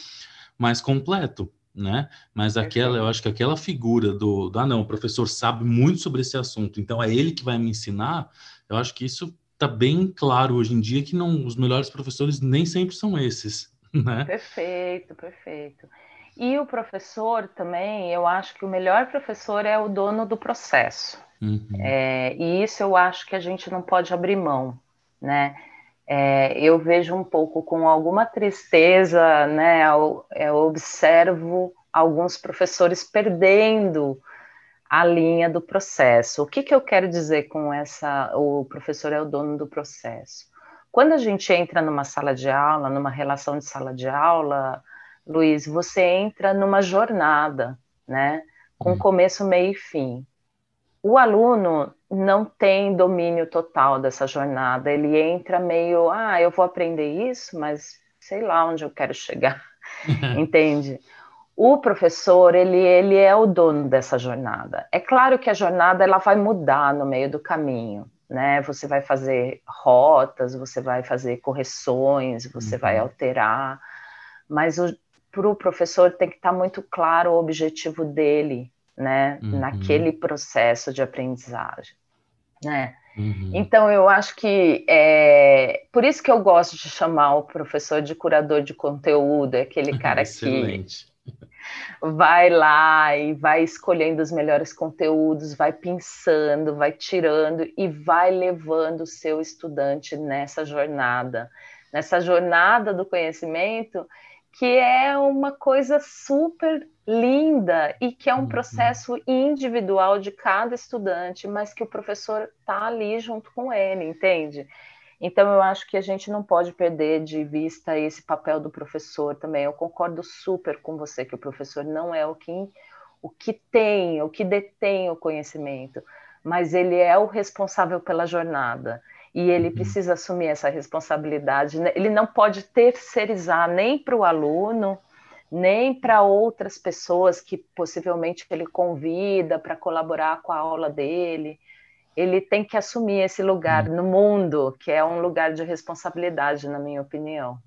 mais completo né? Mas aquela, eu acho que aquela figura do, do, ah, não, o professor sabe muito sobre esse assunto, então é ele que vai me ensinar, eu acho que isso está bem claro hoje em dia que não, os melhores professores nem sempre são esses, né? Perfeito, perfeito. E o professor também, eu acho que o melhor professor é o dono do processo. Uhum. É, e isso eu acho que a gente não pode abrir mão, né? É, eu vejo um pouco com alguma tristeza, né? Eu, eu observo alguns professores perdendo a linha do processo. O que, que eu quero dizer com essa? O professor é o dono do processo. Quando a gente entra numa sala de aula, numa relação de sala de aula, Luiz, você entra numa jornada, né? Com uhum. começo, meio e fim. O aluno não tem domínio total dessa jornada. Ele entra meio, ah, eu vou aprender isso, mas sei lá onde eu quero chegar, entende? O professor, ele, ele é o dono dessa jornada. É claro que a jornada ela vai mudar no meio do caminho, né? Você vai fazer rotas, você vai fazer correções, você uhum. vai alterar, mas para o professor tem que estar muito claro o objetivo dele, né? Uhum. Naquele processo de aprendizagem né? Uhum. Então, eu acho que é por isso que eu gosto de chamar o professor de curador de conteúdo, é aquele cara que vai lá e vai escolhendo os melhores conteúdos, vai pensando, vai tirando e vai levando o seu estudante nessa jornada, nessa jornada do conhecimento, que é uma coisa super linda e que é um uhum. processo individual de cada estudante, mas que o professor está ali junto com ele, entende? Então eu acho que a gente não pode perder de vista esse papel do professor também. Eu concordo super com você que o professor não é o que o que tem, o que detém o conhecimento, mas ele é o responsável pela jornada e ele uhum. precisa assumir essa responsabilidade. Né? Ele não pode terceirizar nem para o aluno, nem para outras pessoas que possivelmente ele convida para colaborar com a aula dele. Ele tem que assumir esse lugar hum. no mundo, que é um lugar de responsabilidade, na minha opinião.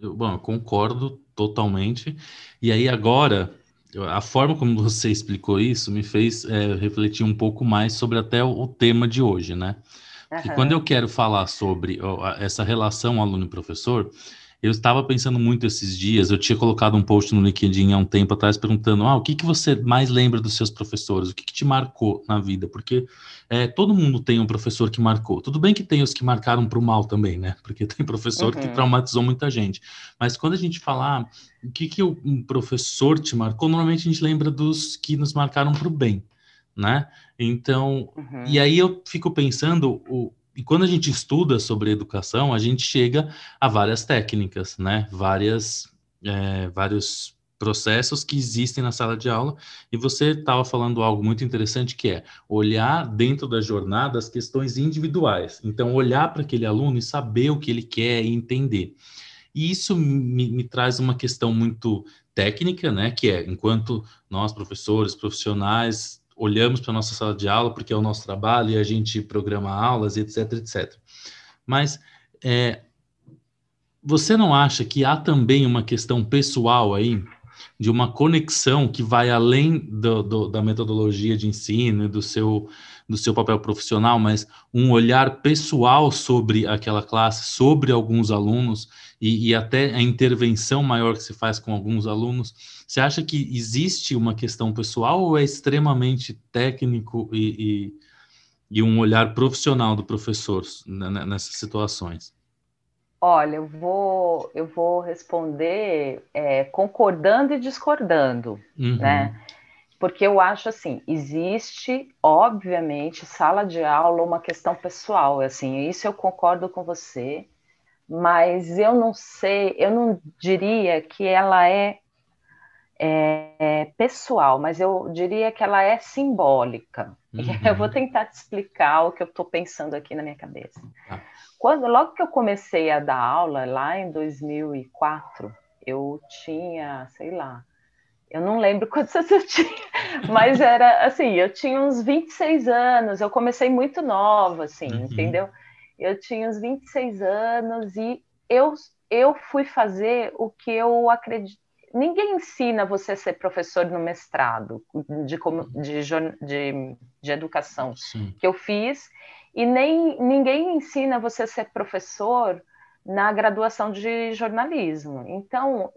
Eu, bom, eu concordo totalmente. E aí agora, a forma como você explicou isso me fez é, refletir um pouco mais sobre até o, o tema de hoje, né? Uhum. E quando eu quero falar sobre essa relação aluno-professor, eu estava pensando muito esses dias, eu tinha colocado um post no LinkedIn há um tempo atrás perguntando, ah, o que, que você mais lembra dos seus professores? O que, que te marcou na vida? Porque é, todo mundo tem um professor que marcou. Tudo bem que tem os que marcaram para o mal também, né? Porque tem professor uhum. que traumatizou muita gente. Mas quando a gente fala, ah, o que, que um professor te marcou, normalmente a gente lembra dos que nos marcaram para o bem, né? Então, uhum. e aí eu fico pensando, o, e quando a gente estuda sobre educação, a gente chega a várias técnicas, né? Várias, é, vários processos que existem na sala de aula. E você estava falando algo muito interessante que é olhar dentro da jornada as questões individuais. Então, olhar para aquele aluno e saber o que ele quer e entender. E isso me, me traz uma questão muito técnica, né? Que é, enquanto nós, professores, profissionais, olhamos para a nossa sala de aula, porque é o nosso trabalho, e a gente programa aulas, etc, etc. Mas é, você não acha que há também uma questão pessoal aí, de uma conexão que vai além do, do, da metodologia de ensino, do seu, do seu papel profissional, mas um olhar pessoal sobre aquela classe, sobre alguns alunos, e, e até a intervenção maior que se faz com alguns alunos, você acha que existe uma questão pessoal ou é extremamente técnico e, e, e um olhar profissional do professor nessas situações? Olha, eu vou, eu vou responder é, concordando e discordando, uhum. né? Porque eu acho assim, existe, obviamente, sala de aula uma questão pessoal, assim, isso eu concordo com você, mas eu não sei, eu não diria que ela é, é, é pessoal, mas eu diria que ela é simbólica. Uhum. Eu vou tentar te explicar o que eu estou pensando aqui na minha cabeça. Ah. Quando, logo que eu comecei a dar aula, lá em 2004, eu tinha, sei lá, eu não lembro quantos anos eu tinha, mas era assim, eu tinha uns 26 anos, eu comecei muito nova, assim, uhum. entendeu? Eu tinha uns 26 anos e eu, eu fui fazer o que eu acredito. Ninguém ensina você a ser professor no mestrado de, de, de, de educação Sim. que eu fiz, e nem ninguém ensina você a ser professor na graduação de jornalismo. Então,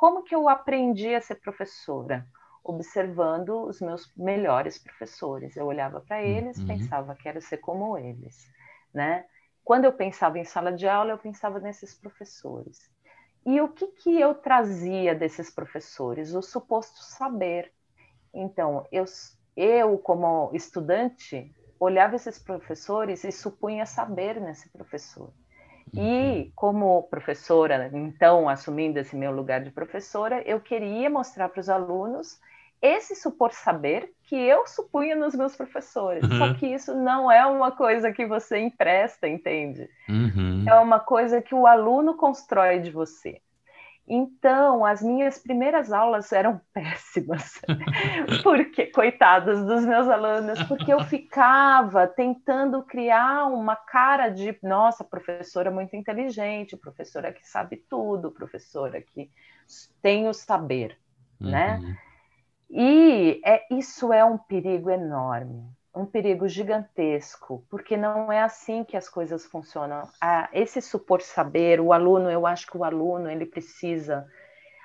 como que eu aprendi a ser professora? Observando os meus melhores professores. Eu olhava para eles, uhum. pensava, quero ser como eles, né? Quando eu pensava em sala de aula, eu pensava nesses professores. E o que, que eu trazia desses professores? O suposto saber. Então, eu, eu como estudante, olhava esses professores e supunha saber nesse professor. E uhum. como professora, então assumindo esse meu lugar de professora, eu queria mostrar para os alunos esse supor saber que eu supunha nos meus professores. Uhum. Só que isso não é uma coisa que você empresta, entende? Uhum. É uma coisa que o aluno constrói de você. Então, as minhas primeiras aulas eram péssimas, porque, coitados dos meus alunos, porque eu ficava tentando criar uma cara de, nossa, professora muito inteligente, professora que sabe tudo, professora que tem o saber, né? uhum. né? E é, isso é um perigo enorme, um perigo gigantesco, porque não é assim que as coisas funcionam. Ah, esse supor saber, o aluno, eu acho que o aluno ele precisa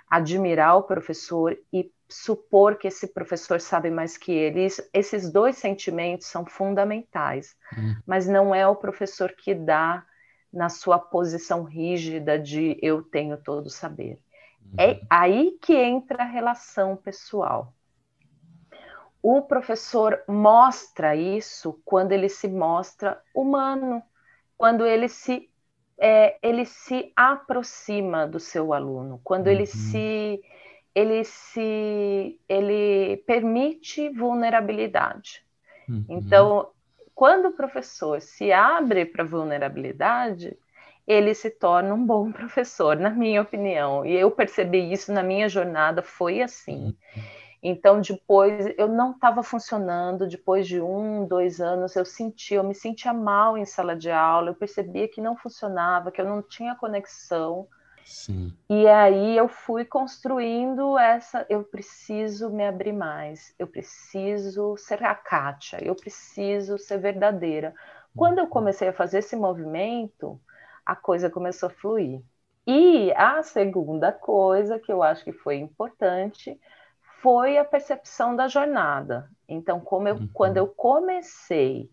admirar o professor e supor que esse professor sabe mais que ele. esses dois sentimentos são fundamentais, hum. mas não é o professor que dá na sua posição rígida de eu tenho todo o saber. É uhum. aí que entra a relação pessoal o professor mostra isso quando ele se mostra humano, quando ele se é, ele se aproxima do seu aluno, quando uhum. ele se ele se ele permite vulnerabilidade. Uhum. Então, quando o professor se abre para vulnerabilidade, ele se torna um bom professor, na minha opinião. E eu percebi isso na minha jornada, foi assim. Uhum. Então, depois, eu não estava funcionando. Depois de um, dois anos, eu sentia, eu me sentia mal em sala de aula. Eu percebia que não funcionava, que eu não tinha conexão. Sim. E aí eu fui construindo essa. Eu preciso me abrir mais. Eu preciso ser a Kátia. Eu preciso ser verdadeira. Quando eu comecei a fazer esse movimento, a coisa começou a fluir. E a segunda coisa que eu acho que foi importante foi a percepção da jornada. Então, como eu, uhum. quando eu comecei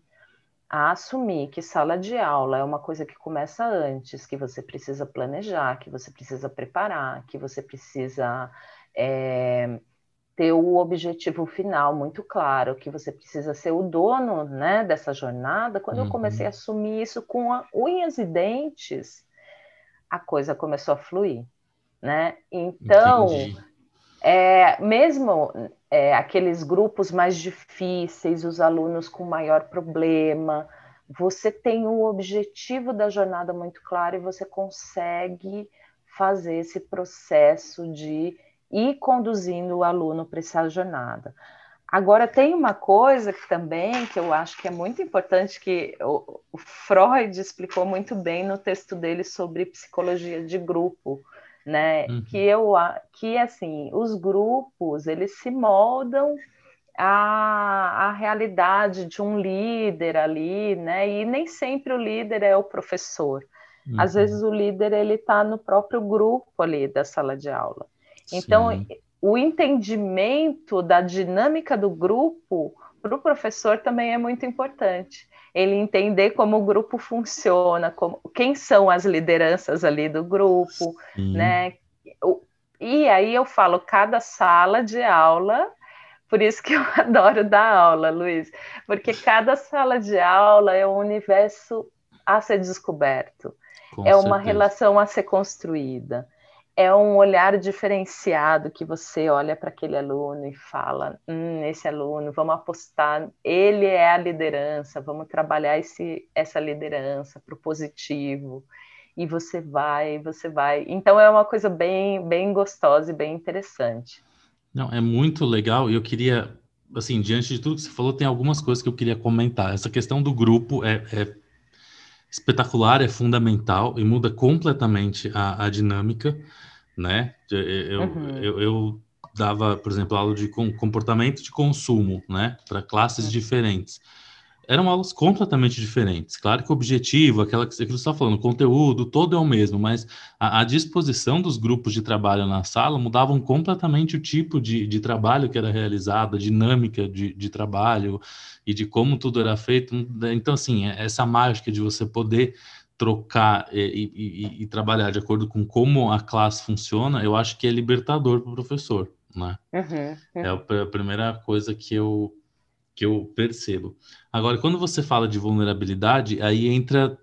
a assumir que sala de aula é uma coisa que começa antes, que você precisa planejar, que você precisa preparar, que você precisa é, ter o objetivo final muito claro, que você precisa ser o dono né, dessa jornada. Quando uhum. eu comecei a uhum. assumir isso com a, unhas e dentes, a coisa começou a fluir. Né? Então, Entendi é, mesmo é, aqueles grupos mais difíceis, os alunos com maior problema, você tem o objetivo da jornada muito claro e você consegue fazer esse processo de ir conduzindo o aluno para essa jornada. Agora tem uma coisa que também que eu acho que é muito importante que o, Freud explicou muito bem no texto dele sobre psicologia de grupo, né? Uhum. Que eu que assim, os grupos, eles se moldam a, a realidade de um líder ali, né? E nem sempre o líder é o professor. Uhum. Às vezes o líder ele está no próprio grupo ali da sala de aula. Então, Sim. o entendimento da dinâmica do grupo para o professor também é muito importante. Ele entender como o grupo funciona, como, quem são as lideranças ali do grupo, Sim. né? E aí eu falo, cada sala de aula, por isso que eu adoro dar aula, Luiz, porque cada sala de aula é um universo a ser descoberto, Com é uma relação a ser construída é um olhar diferenciado que você olha para aquele aluno e fala: hum, esse aluno, vamos apostar, ele é a liderança, vamos trabalhar esse, essa liderança para o positivo. E você vai, você vai. Então é uma coisa bem, bem gostosa e bem interessante. Não, é muito legal. E eu queria, assim, diante de tudo que você falou, tem algumas coisas que eu queria comentar. Essa questão do grupo é, é espetacular, é fundamental e muda completamente a, a dinâmica, né? Eu, uhum. eu, eu, dava, por exemplo, aula de comportamento de consumo, né, para classes uhum. diferentes eram aulas completamente diferentes. Claro que o objetivo, aquela que você está falando, o conteúdo, todo é o mesmo, mas a, a, disposição dos grupos de trabalho na sala mudavam completamente o tipo de, de trabalho que era realizado, a dinâmica de, de trabalho e de como tudo era feito. Então, assim, é, essa mágica de você poder trocar e, e, e trabalhar de acordo com como a classe funciona, eu acho que é libertador para o professor, né? Uhum, uhum. É a primeira coisa que eu que eu percebo. Agora, quando você fala de vulnerabilidade, aí entra,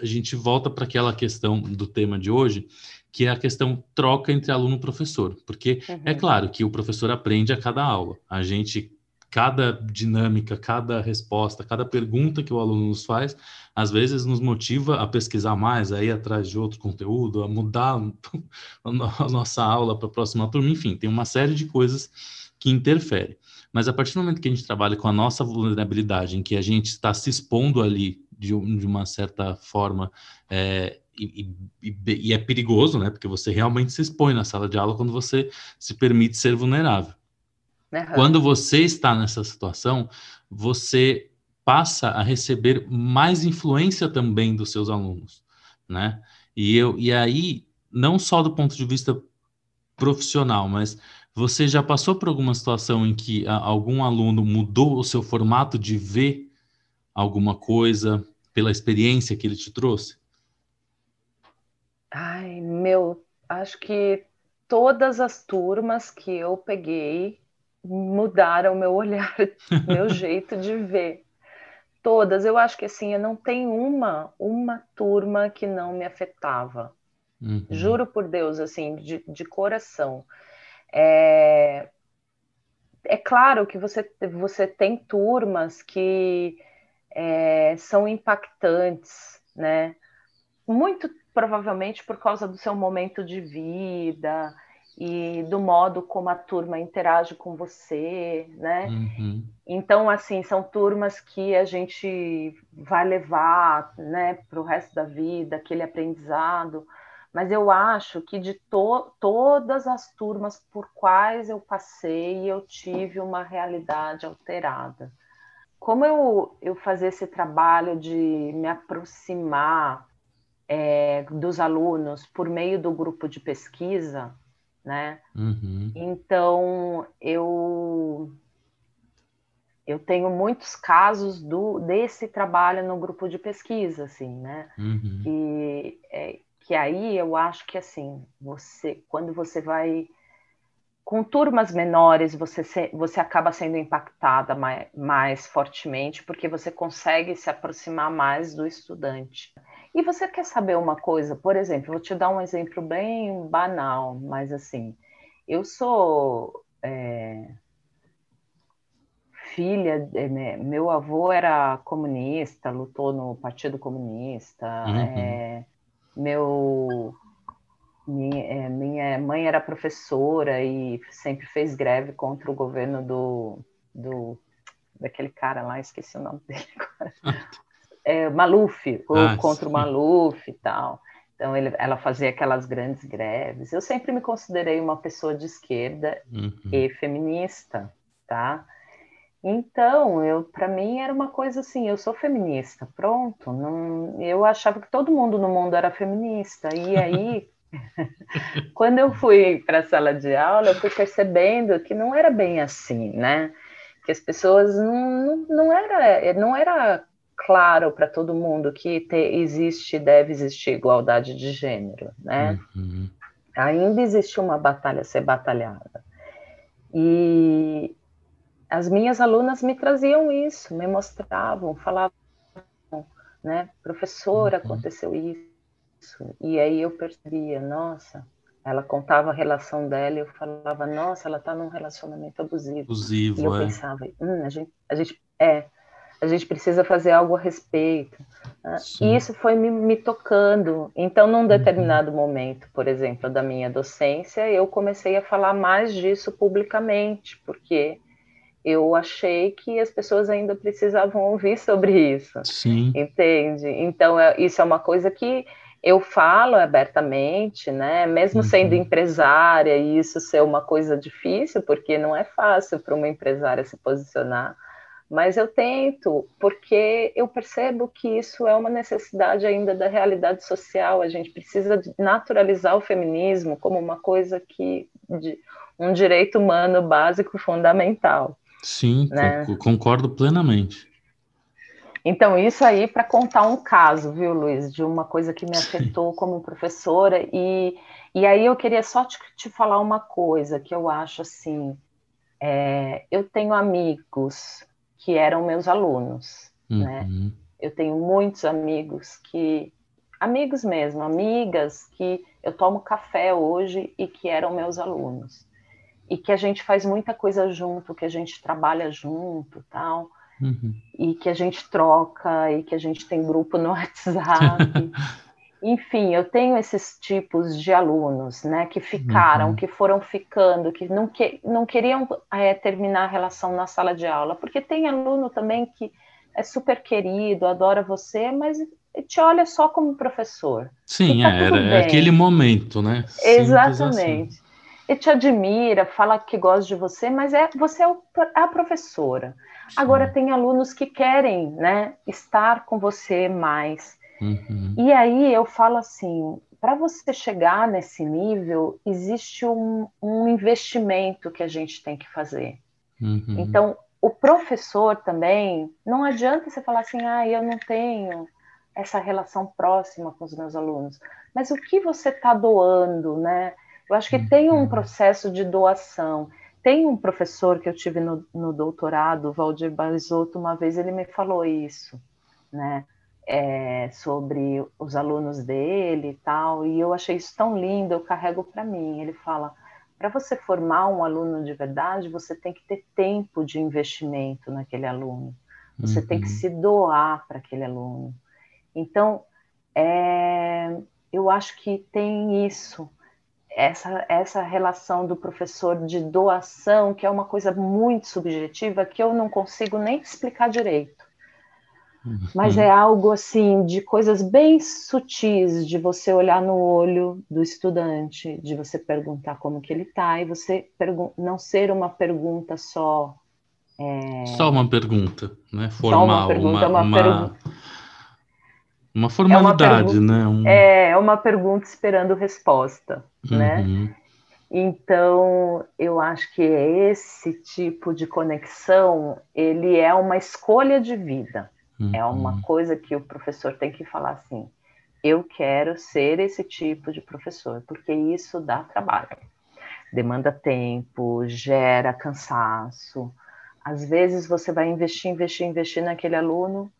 a gente volta para aquela questão do tema de hoje, que é a questão troca entre aluno e professor, porque é uhum. é claro que o professor aprende a cada aula. A gente cada dinâmica, cada resposta, cada pergunta que o aluno nos faz, às vezes nos motiva a pesquisar mais, a ir atrás de outro conteúdo, a mudar a nossa aula para a próxima turma, enfim, tem uma série de coisas que interferem. Mas a partir do momento que a gente trabalha com a nossa vulnerabilidade, em que a gente está se expondo ali de, de uma certa forma, é, e, e, e, é perigoso, né? Porque você realmente se expõe na sala de aula quando você se permite ser vulnerável. Uhum. Quando você está nessa situação, você passa a receber mais influência também dos seus alunos, né? E eu e aí não só do ponto de vista profissional, mas você já passou por alguma situação em que a, algum aluno mudou o seu formato de ver alguma coisa pela experiência que ele te trouxe? Ai, meu, acho que todas as turmas que eu peguei mudaram meu olhar, meu jeito de ver. Todas, eu acho que assim, eu não tenho uma, uma turma que não me afetava. Uhum. Juro por Deus, assim, de, de coração. É, é claro que você, você tem turmas que é, são impactantes, né? Muito provavelmente por causa do seu momento de vida e do modo como a turma interage com você, né? Uhum. Então, assim, são turmas que a gente vai levar, né, para o resto da vida, aquele aprendizado mas eu acho que de to todas as turmas por quais eu passei, eu tive uma realidade alterada. Como eu, eu fazia esse trabalho de me aproximar é, dos alunos por meio do grupo de pesquisa, né? Uhum. Então eu eu tenho muitos casos do desse trabalho no grupo de pesquisa, assim, né? Uhum. E é, que aí eu acho que assim, você quando você vai com turmas menores, você, se, você acaba sendo impactada mais, mais fortemente, porque você consegue se aproximar mais do estudante. E você quer saber uma coisa? Por exemplo, vou te dar um exemplo bem banal, mas assim, eu sou é, filha, é, né, meu avô era comunista, lutou no Partido Comunista, uhum. é, meu minha, é, minha, mãe era professora e sempre fez greve contra o governo do, do daquele cara lá, esqueci o nome dele agora. É, Maluf, ou ah, contra sim. o Maluf e tal. Então ele, ela fazia aquelas grandes greves. Eu sempre me considerei uma pessoa de esquerda uhum. e feminista, tá? Então, eu para mim era uma coisa assim, eu sou feminista, pronto. Não, eu achava que todo mundo no mundo era feminista. E aí, quando eu fui para a sala de aula, eu fui percebendo que não era bem assim, né? Que as pessoas não, não, não era não era claro para todo mundo que te, existe deve existir igualdade de gênero, né? Uhum. Ainda existe uma batalha a ser batalhada. E as minhas alunas me traziam isso, me mostravam, falavam, né? Professora, uhum. aconteceu isso. E aí eu percebia, nossa, ela contava a relação dela e eu falava, nossa, ela está num relacionamento abusivo. Abusivo, e eu é. pensava, hum, a gente, a gente, é, a gente precisa fazer algo a respeito. Né? E isso foi me, me, tocando. Então, num uhum. determinado momento, por exemplo, da minha docência, eu comecei a falar mais disso publicamente, porque eu achei que as pessoas ainda precisavam ouvir sobre isso. Sim. Entende? Então, é, isso é uma coisa que eu falo abertamente, né? Mesmo uhum. sendo empresária, e isso ser uma coisa difícil, porque não é fácil para uma empresária se posicionar, mas eu tento, porque eu percebo que isso é uma necessidade ainda da realidade social. A gente precisa naturalizar o feminismo como uma coisa que de, um direito humano básico fundamental. Sim, né? concordo plenamente. Então, isso aí para contar um caso, viu, Luiz, de uma coisa que me afetou como professora. E, e aí eu queria só te, te falar uma coisa que eu acho assim. É, eu tenho amigos que eram meus alunos, né? uhum. né? Eu tenho muitos amigos que. Amigos mesmo, amigas que eu tomo café hoje e que eram meus alunos. E que a gente faz muita coisa junto, que a gente trabalha junto tal. Uhum. E que a gente troca, e que a gente tem grupo no WhatsApp. Enfim, eu tenho esses tipos de alunos, né, que ficaram, uhum. que foram ficando, que não, que, não queriam é, terminar a relação na sala de aula, porque tem aluno também que é super querido, adora você, mas te olha só como professor. Sim, tá é, era é aquele momento, né? Assim. Exatamente. Assim. E te admira, fala que gosta de você, mas é você é a professora. Agora tem alunos que querem, né, estar com você mais. Uhum. E aí eu falo assim, para você chegar nesse nível, existe um, um, investimento que a gente tem que fazer. Uhum. Então, o professor também, não adianta você falar assim, ah, eu não tenho essa relação próxima com os meus alunos. Mas o que você está doando, né? Eu acho que uhum. tem um processo de doação. Tem um professor que eu tive no, no doutorado, Valdir Barisotto, uma vez ele me falou isso, né? É, sobre os alunos dele e tal, e eu achei isso tão lindo, eu carrego para mim. Ele fala: para você formar um aluno de verdade, você tem que ter tempo de investimento naquele aluno, você uhum. tem que uhum. se doar para aquele aluno. Então, é, eu acho que tem isso essa, essa relação do professor de doação, que é uma coisa muito subjetiva, que eu não consigo nem explicar direito. Mas é algo assim, de coisas bem sutis, de você olhar no olho do estudante, de você perguntar como que ele está, e você não ser uma pergunta só. É... Só uma pergunta, né? Formal. Só uma pergunta, uma, uma, uma... Uma formalidade, é uma né? Um... É, é uma pergunta esperando resposta, né? uhum. né? Então, eu acho que esse tipo de conexão, ele é uma escolha de vida. Uhum. É uma uhum. coisa que o professor tem que falar assim, eu quero ser esse tipo de professor, porque isso dá trabalho. Demanda tempo, gera cansaço. Às vezes você vai investir, investir, investir naquele aluno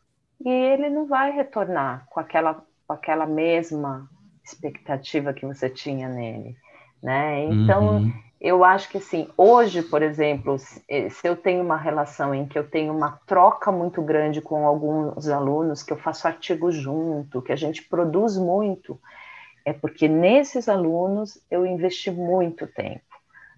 e ele não vai retornar com aquela, com aquela mesma expectativa que você tinha nele, né? Então, uhum. eu acho que assim, hoje, por exemplo, se, se eu tenho uma relação em que eu tenho uma troca muito grande com alguns alunos, que eu faço artigo junto, que a gente produz muito, é porque nesses alunos eu investi muito tempo.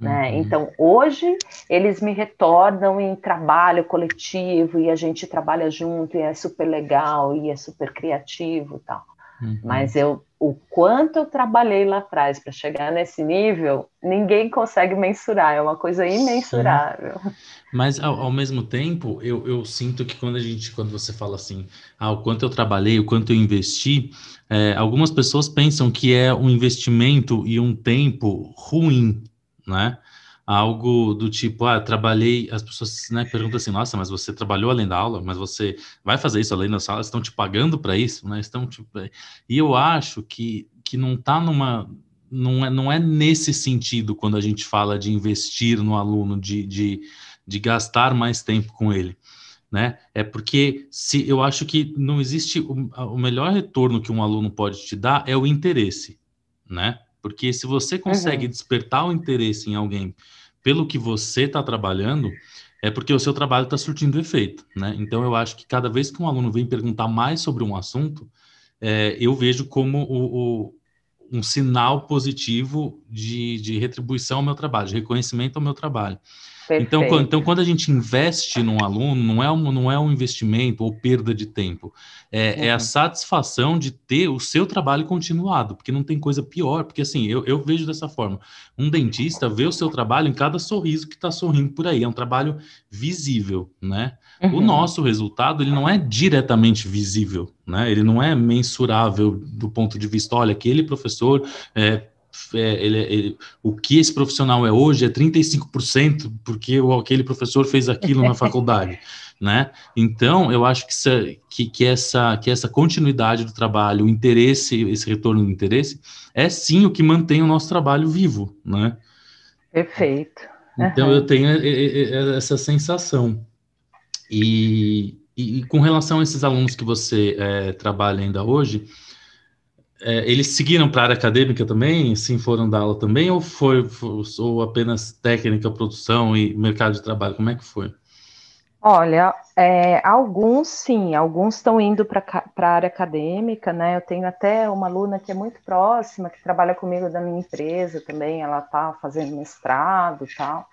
Né? Uhum. Então, hoje, eles me retornam em trabalho coletivo e a gente trabalha junto e é super legal e é super criativo tal. Uhum. Mas eu, o quanto eu trabalhei lá atrás para chegar nesse nível, ninguém consegue mensurar, é uma coisa imensurável. Sim. Mas ao, ao, mesmo tempo, eu, eu sinto que quando a gente, quando você fala assim, ah, o quanto eu trabalhei, o quanto eu investi, é, algumas pessoas pensam que é um investimento e um tempo ruim, né? algo do tipo, ah, trabalhei, as pessoas né, perguntam assim, nossa, mas você trabalhou além da aula, mas você vai fazer isso além da sala, estão te pagando para isso, né? Estão tipo, e eu acho que, que não está numa não é, não é nesse sentido quando a gente fala de investir no aluno, de, de, de gastar mais tempo com ele. Né? É porque se eu acho que não existe o, o melhor retorno que um aluno pode te dar é o interesse, né? Porque se você consegue uhum. despertar o interesse em alguém pelo que você está trabalhando, é porque o seu trabalho está surtindo efeito, né? Então eu acho que cada vez que um aluno vem perguntar mais sobre um assunto, é, eu vejo como o, o, um sinal positivo de, de retribuição ao meu trabalho, de reconhecimento ao meu trabalho. Então, quando, então, quando a gente investe num aluno, não é um, não é um investimento ou perda de tempo, é, uhum. é, a uhum. satisfação de ter o seu trabalho continuado, porque não tem coisa pior, porque assim, eu, eu vejo dessa forma, um dentista vê o seu trabalho em cada sorriso que está sorrindo por aí, é um trabalho visível, né? Uhum. O nosso resultado, ele não é diretamente visível, né? Ele não é mensurável do ponto de vista, olha, aquele professor é, ele, ele, o que esse profissional é hoje é 35%, porque aquele professor fez aquilo na faculdade, né? Então, eu acho que, que, que, essa, que essa continuidade do trabalho, o interesse, esse retorno do interesse, é sim o que mantém o nosso trabalho vivo, né? Perfeito. Então, uhum. eu tenho essa sensação. E, e, e, com relação a esses alunos que você é, trabalha ainda hoje, é, eles seguiram para a área acadêmica também? Sim, foram dar aula também? Ou foi, foi ou apenas técnica, produção e mercado de trabalho? Como é que foi? Olha, é, alguns sim, alguns estão indo para a área acadêmica, né? Eu tenho até uma aluna que é muito próxima, que trabalha comigo da minha empresa também, ela está fazendo mestrado e tal.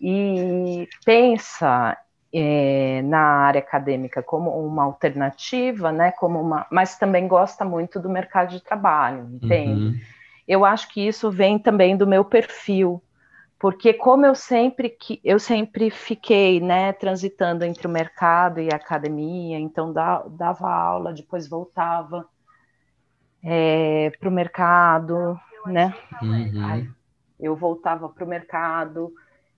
E pensa é, na área acadêmica como uma alternativa, né, como uma, mas também gosta muito do mercado de trabalho, entende? Uhum. Eu acho que isso vem também do meu perfil, porque como eu sempre que eu sempre fiquei, né, transitando entre o mercado e a academia, então dava aula, depois voltava é, para o mercado, né? Uhum. Eu voltava para o mercado,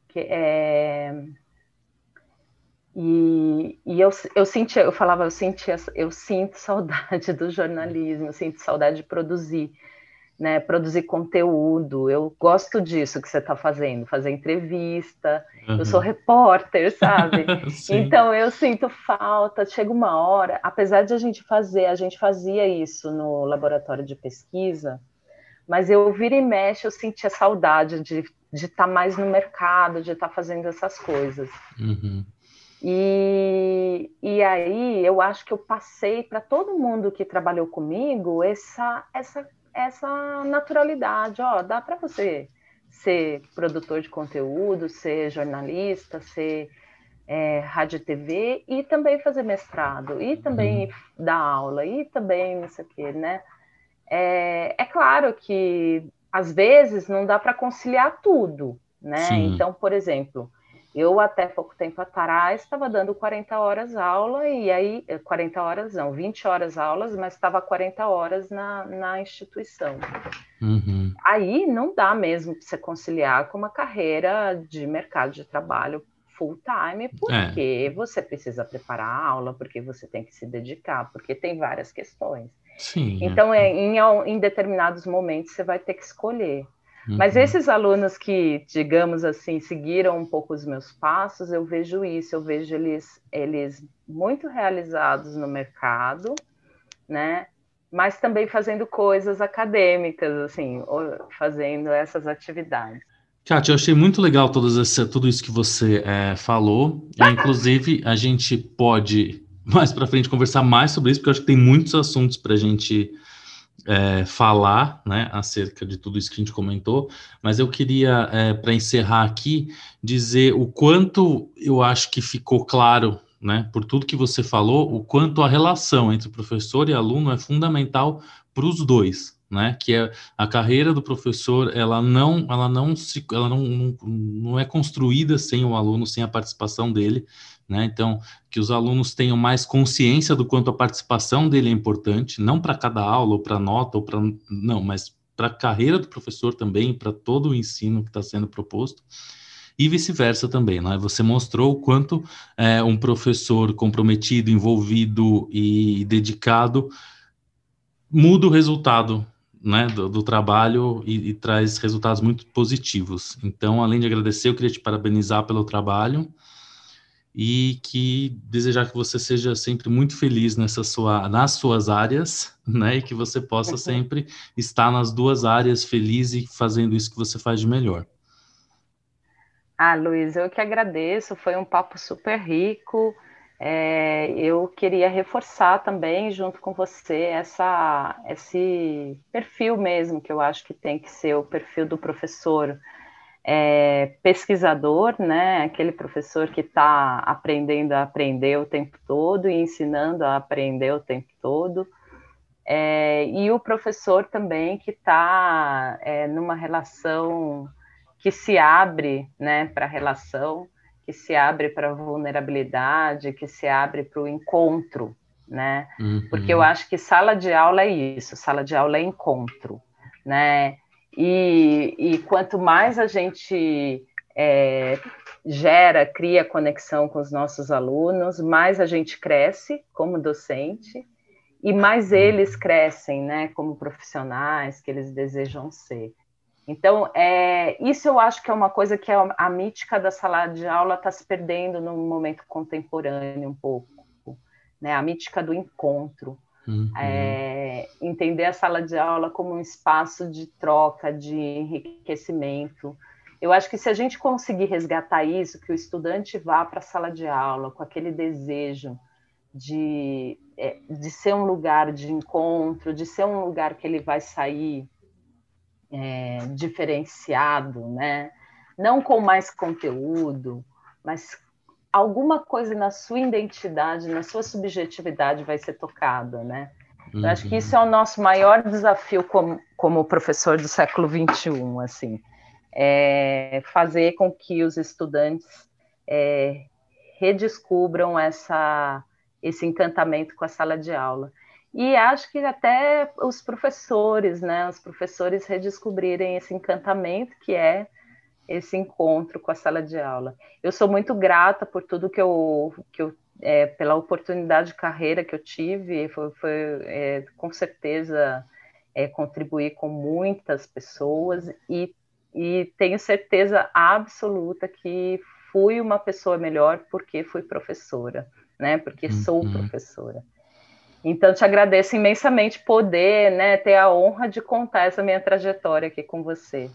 que é, e, e eu, eu sentia, eu falava, eu sentia, eu sinto saudade do jornalismo, eu sinto saudade de produzir, né? Produzir conteúdo. Eu gosto disso que você está fazendo, fazer entrevista. Uhum. Eu sou repórter, sabe? então eu sinto falta. Chega uma hora, apesar de a gente fazer, a gente fazia isso no laboratório de pesquisa, mas eu vira e mexe, eu sentia saudade de de estar tá mais no mercado, de estar tá fazendo essas coisas. Uhum. E, e aí eu acho que eu passei para todo mundo que trabalhou comigo essa, essa, essa naturalidade. Ó, dá para você ser produtor de conteúdo, ser jornalista, ser é, rádio e TV e também fazer mestrado, e também uhum. dar aula, e também não sei o quê, né? É, é claro que às vezes não dá para conciliar tudo, né? Sim. Então, por exemplo, eu, até pouco tempo atrás, estava dando 40 horas aula, e aí, 40 eh, horas não, 20 horas aulas, mas estava 40 horas na, na instituição. Uhum. Aí não dá mesmo para você conciliar com uma carreira de mercado de trabalho full time, porque é. você precisa preparar a aula, porque você tem que se dedicar, porque tem várias questões. Sim, então, é, em, em determinados momentos, você vai ter que escolher. Mas uhum. esses alunos que, digamos assim, seguiram um pouco os meus passos, eu vejo isso, eu vejo eles, eles muito realizados no mercado, né? Mas também fazendo coisas acadêmicas, assim, fazendo essas atividades. Kátia, eu achei muito legal todas essa, tudo isso que você é, falou. E, inclusive, a gente pode mais para frente conversar mais sobre isso, porque eu acho que tem muitos assuntos para a gente é, falar né, acerca de tudo isso que a gente comentou, mas eu queria, é, para encerrar aqui, dizer o quanto eu acho que ficou claro, né, por tudo que você falou, o quanto a relação entre professor e aluno é fundamental para os dois, né, que é a carreira do professor, ela não, ela não se, ela não, não, não é construída sem o aluno, sem a participação dele, né? Então, que os alunos tenham mais consciência do quanto a participação dele é importante, não para cada aula ou para nota ou para não, mas para a carreira do professor também, para todo o ensino que está sendo proposto, e vice-versa também. Né? Você mostrou o quanto é, um professor comprometido, envolvido e dedicado muda o resultado né, do, do trabalho e, e, traz resultados muito positivos. Então, além de agradecer, eu queria te parabenizar pelo trabalho e que desejar que você seja sempre muito feliz nessa sua, nas suas áreas, né, e que você possa sempre estar nas duas áreas feliz e fazendo isso que você faz de melhor. Ah, Luiz, eu que agradeço, foi um papo super rico. É, eu queria reforçar também, junto com você, essa, esse perfil mesmo, que eu acho que tem que ser o perfil do professor é, pesquisador, né? Aquele professor que está aprendendo a aprender o tempo todo e ensinando a aprender o tempo todo. É, e o professor também que está é, numa relação que se abre né, para a relação, que se abre para a vulnerabilidade, que se abre para o encontro, né? Uhum. Porque eu acho que sala de aula é isso, sala de aula é encontro, né? E, e quanto mais a gente é, gera, cria conexão com os nossos alunos, mais a gente cresce como docente e mais eles crescem, né, como profissionais que eles desejam ser. Então, é, isso eu acho que é uma coisa que a, a mítica da sala de aula está se perdendo no momento contemporâneo um pouco, né? A mítica do encontro, uhum. é, entender a sala de aula como um espaço de troca, de enriquecimento. Eu acho que se a gente conseguir resgatar isso, que o estudante vá para a sala de aula com aquele desejo de, é, de ser um lugar de encontro, de ser um lugar que ele vai sair é, diferenciado, né? Não com mais conteúdo, mas alguma coisa na sua identidade, na sua subjetividade vai ser tocada, né? Uhum. Eu acho que isso é o nosso maior desafio como, como professor do século XXI, assim, é fazer com que os estudantes é, redescubram essa, esse encantamento com a sala de aula. E acho que até os professores, né, os professores redescobrirem esse encantamento que é esse encontro com a sala de aula. Eu sou muito grata por tudo que eu, que eu é, pela oportunidade de carreira que eu tive, foi, foi é, com certeza é, contribuir com muitas pessoas e, e tenho certeza absoluta que fui uma pessoa melhor porque fui professora, né? Porque uhum. sou professora. Então, te agradeço imensamente poder né, ter a honra de contar essa minha trajetória aqui com você.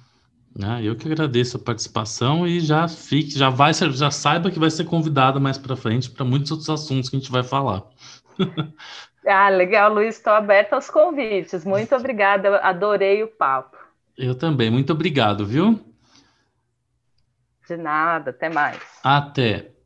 Ah, eu que agradeço a participação e já fique, já vai, já saiba que vai ser convidada mais para frente para muitos outros assuntos que a gente vai falar. ah, legal, Luiz, estou aberta aos convites. Muito obrigada, adorei o papo. Eu também, muito obrigado, viu? De nada, até mais. Até.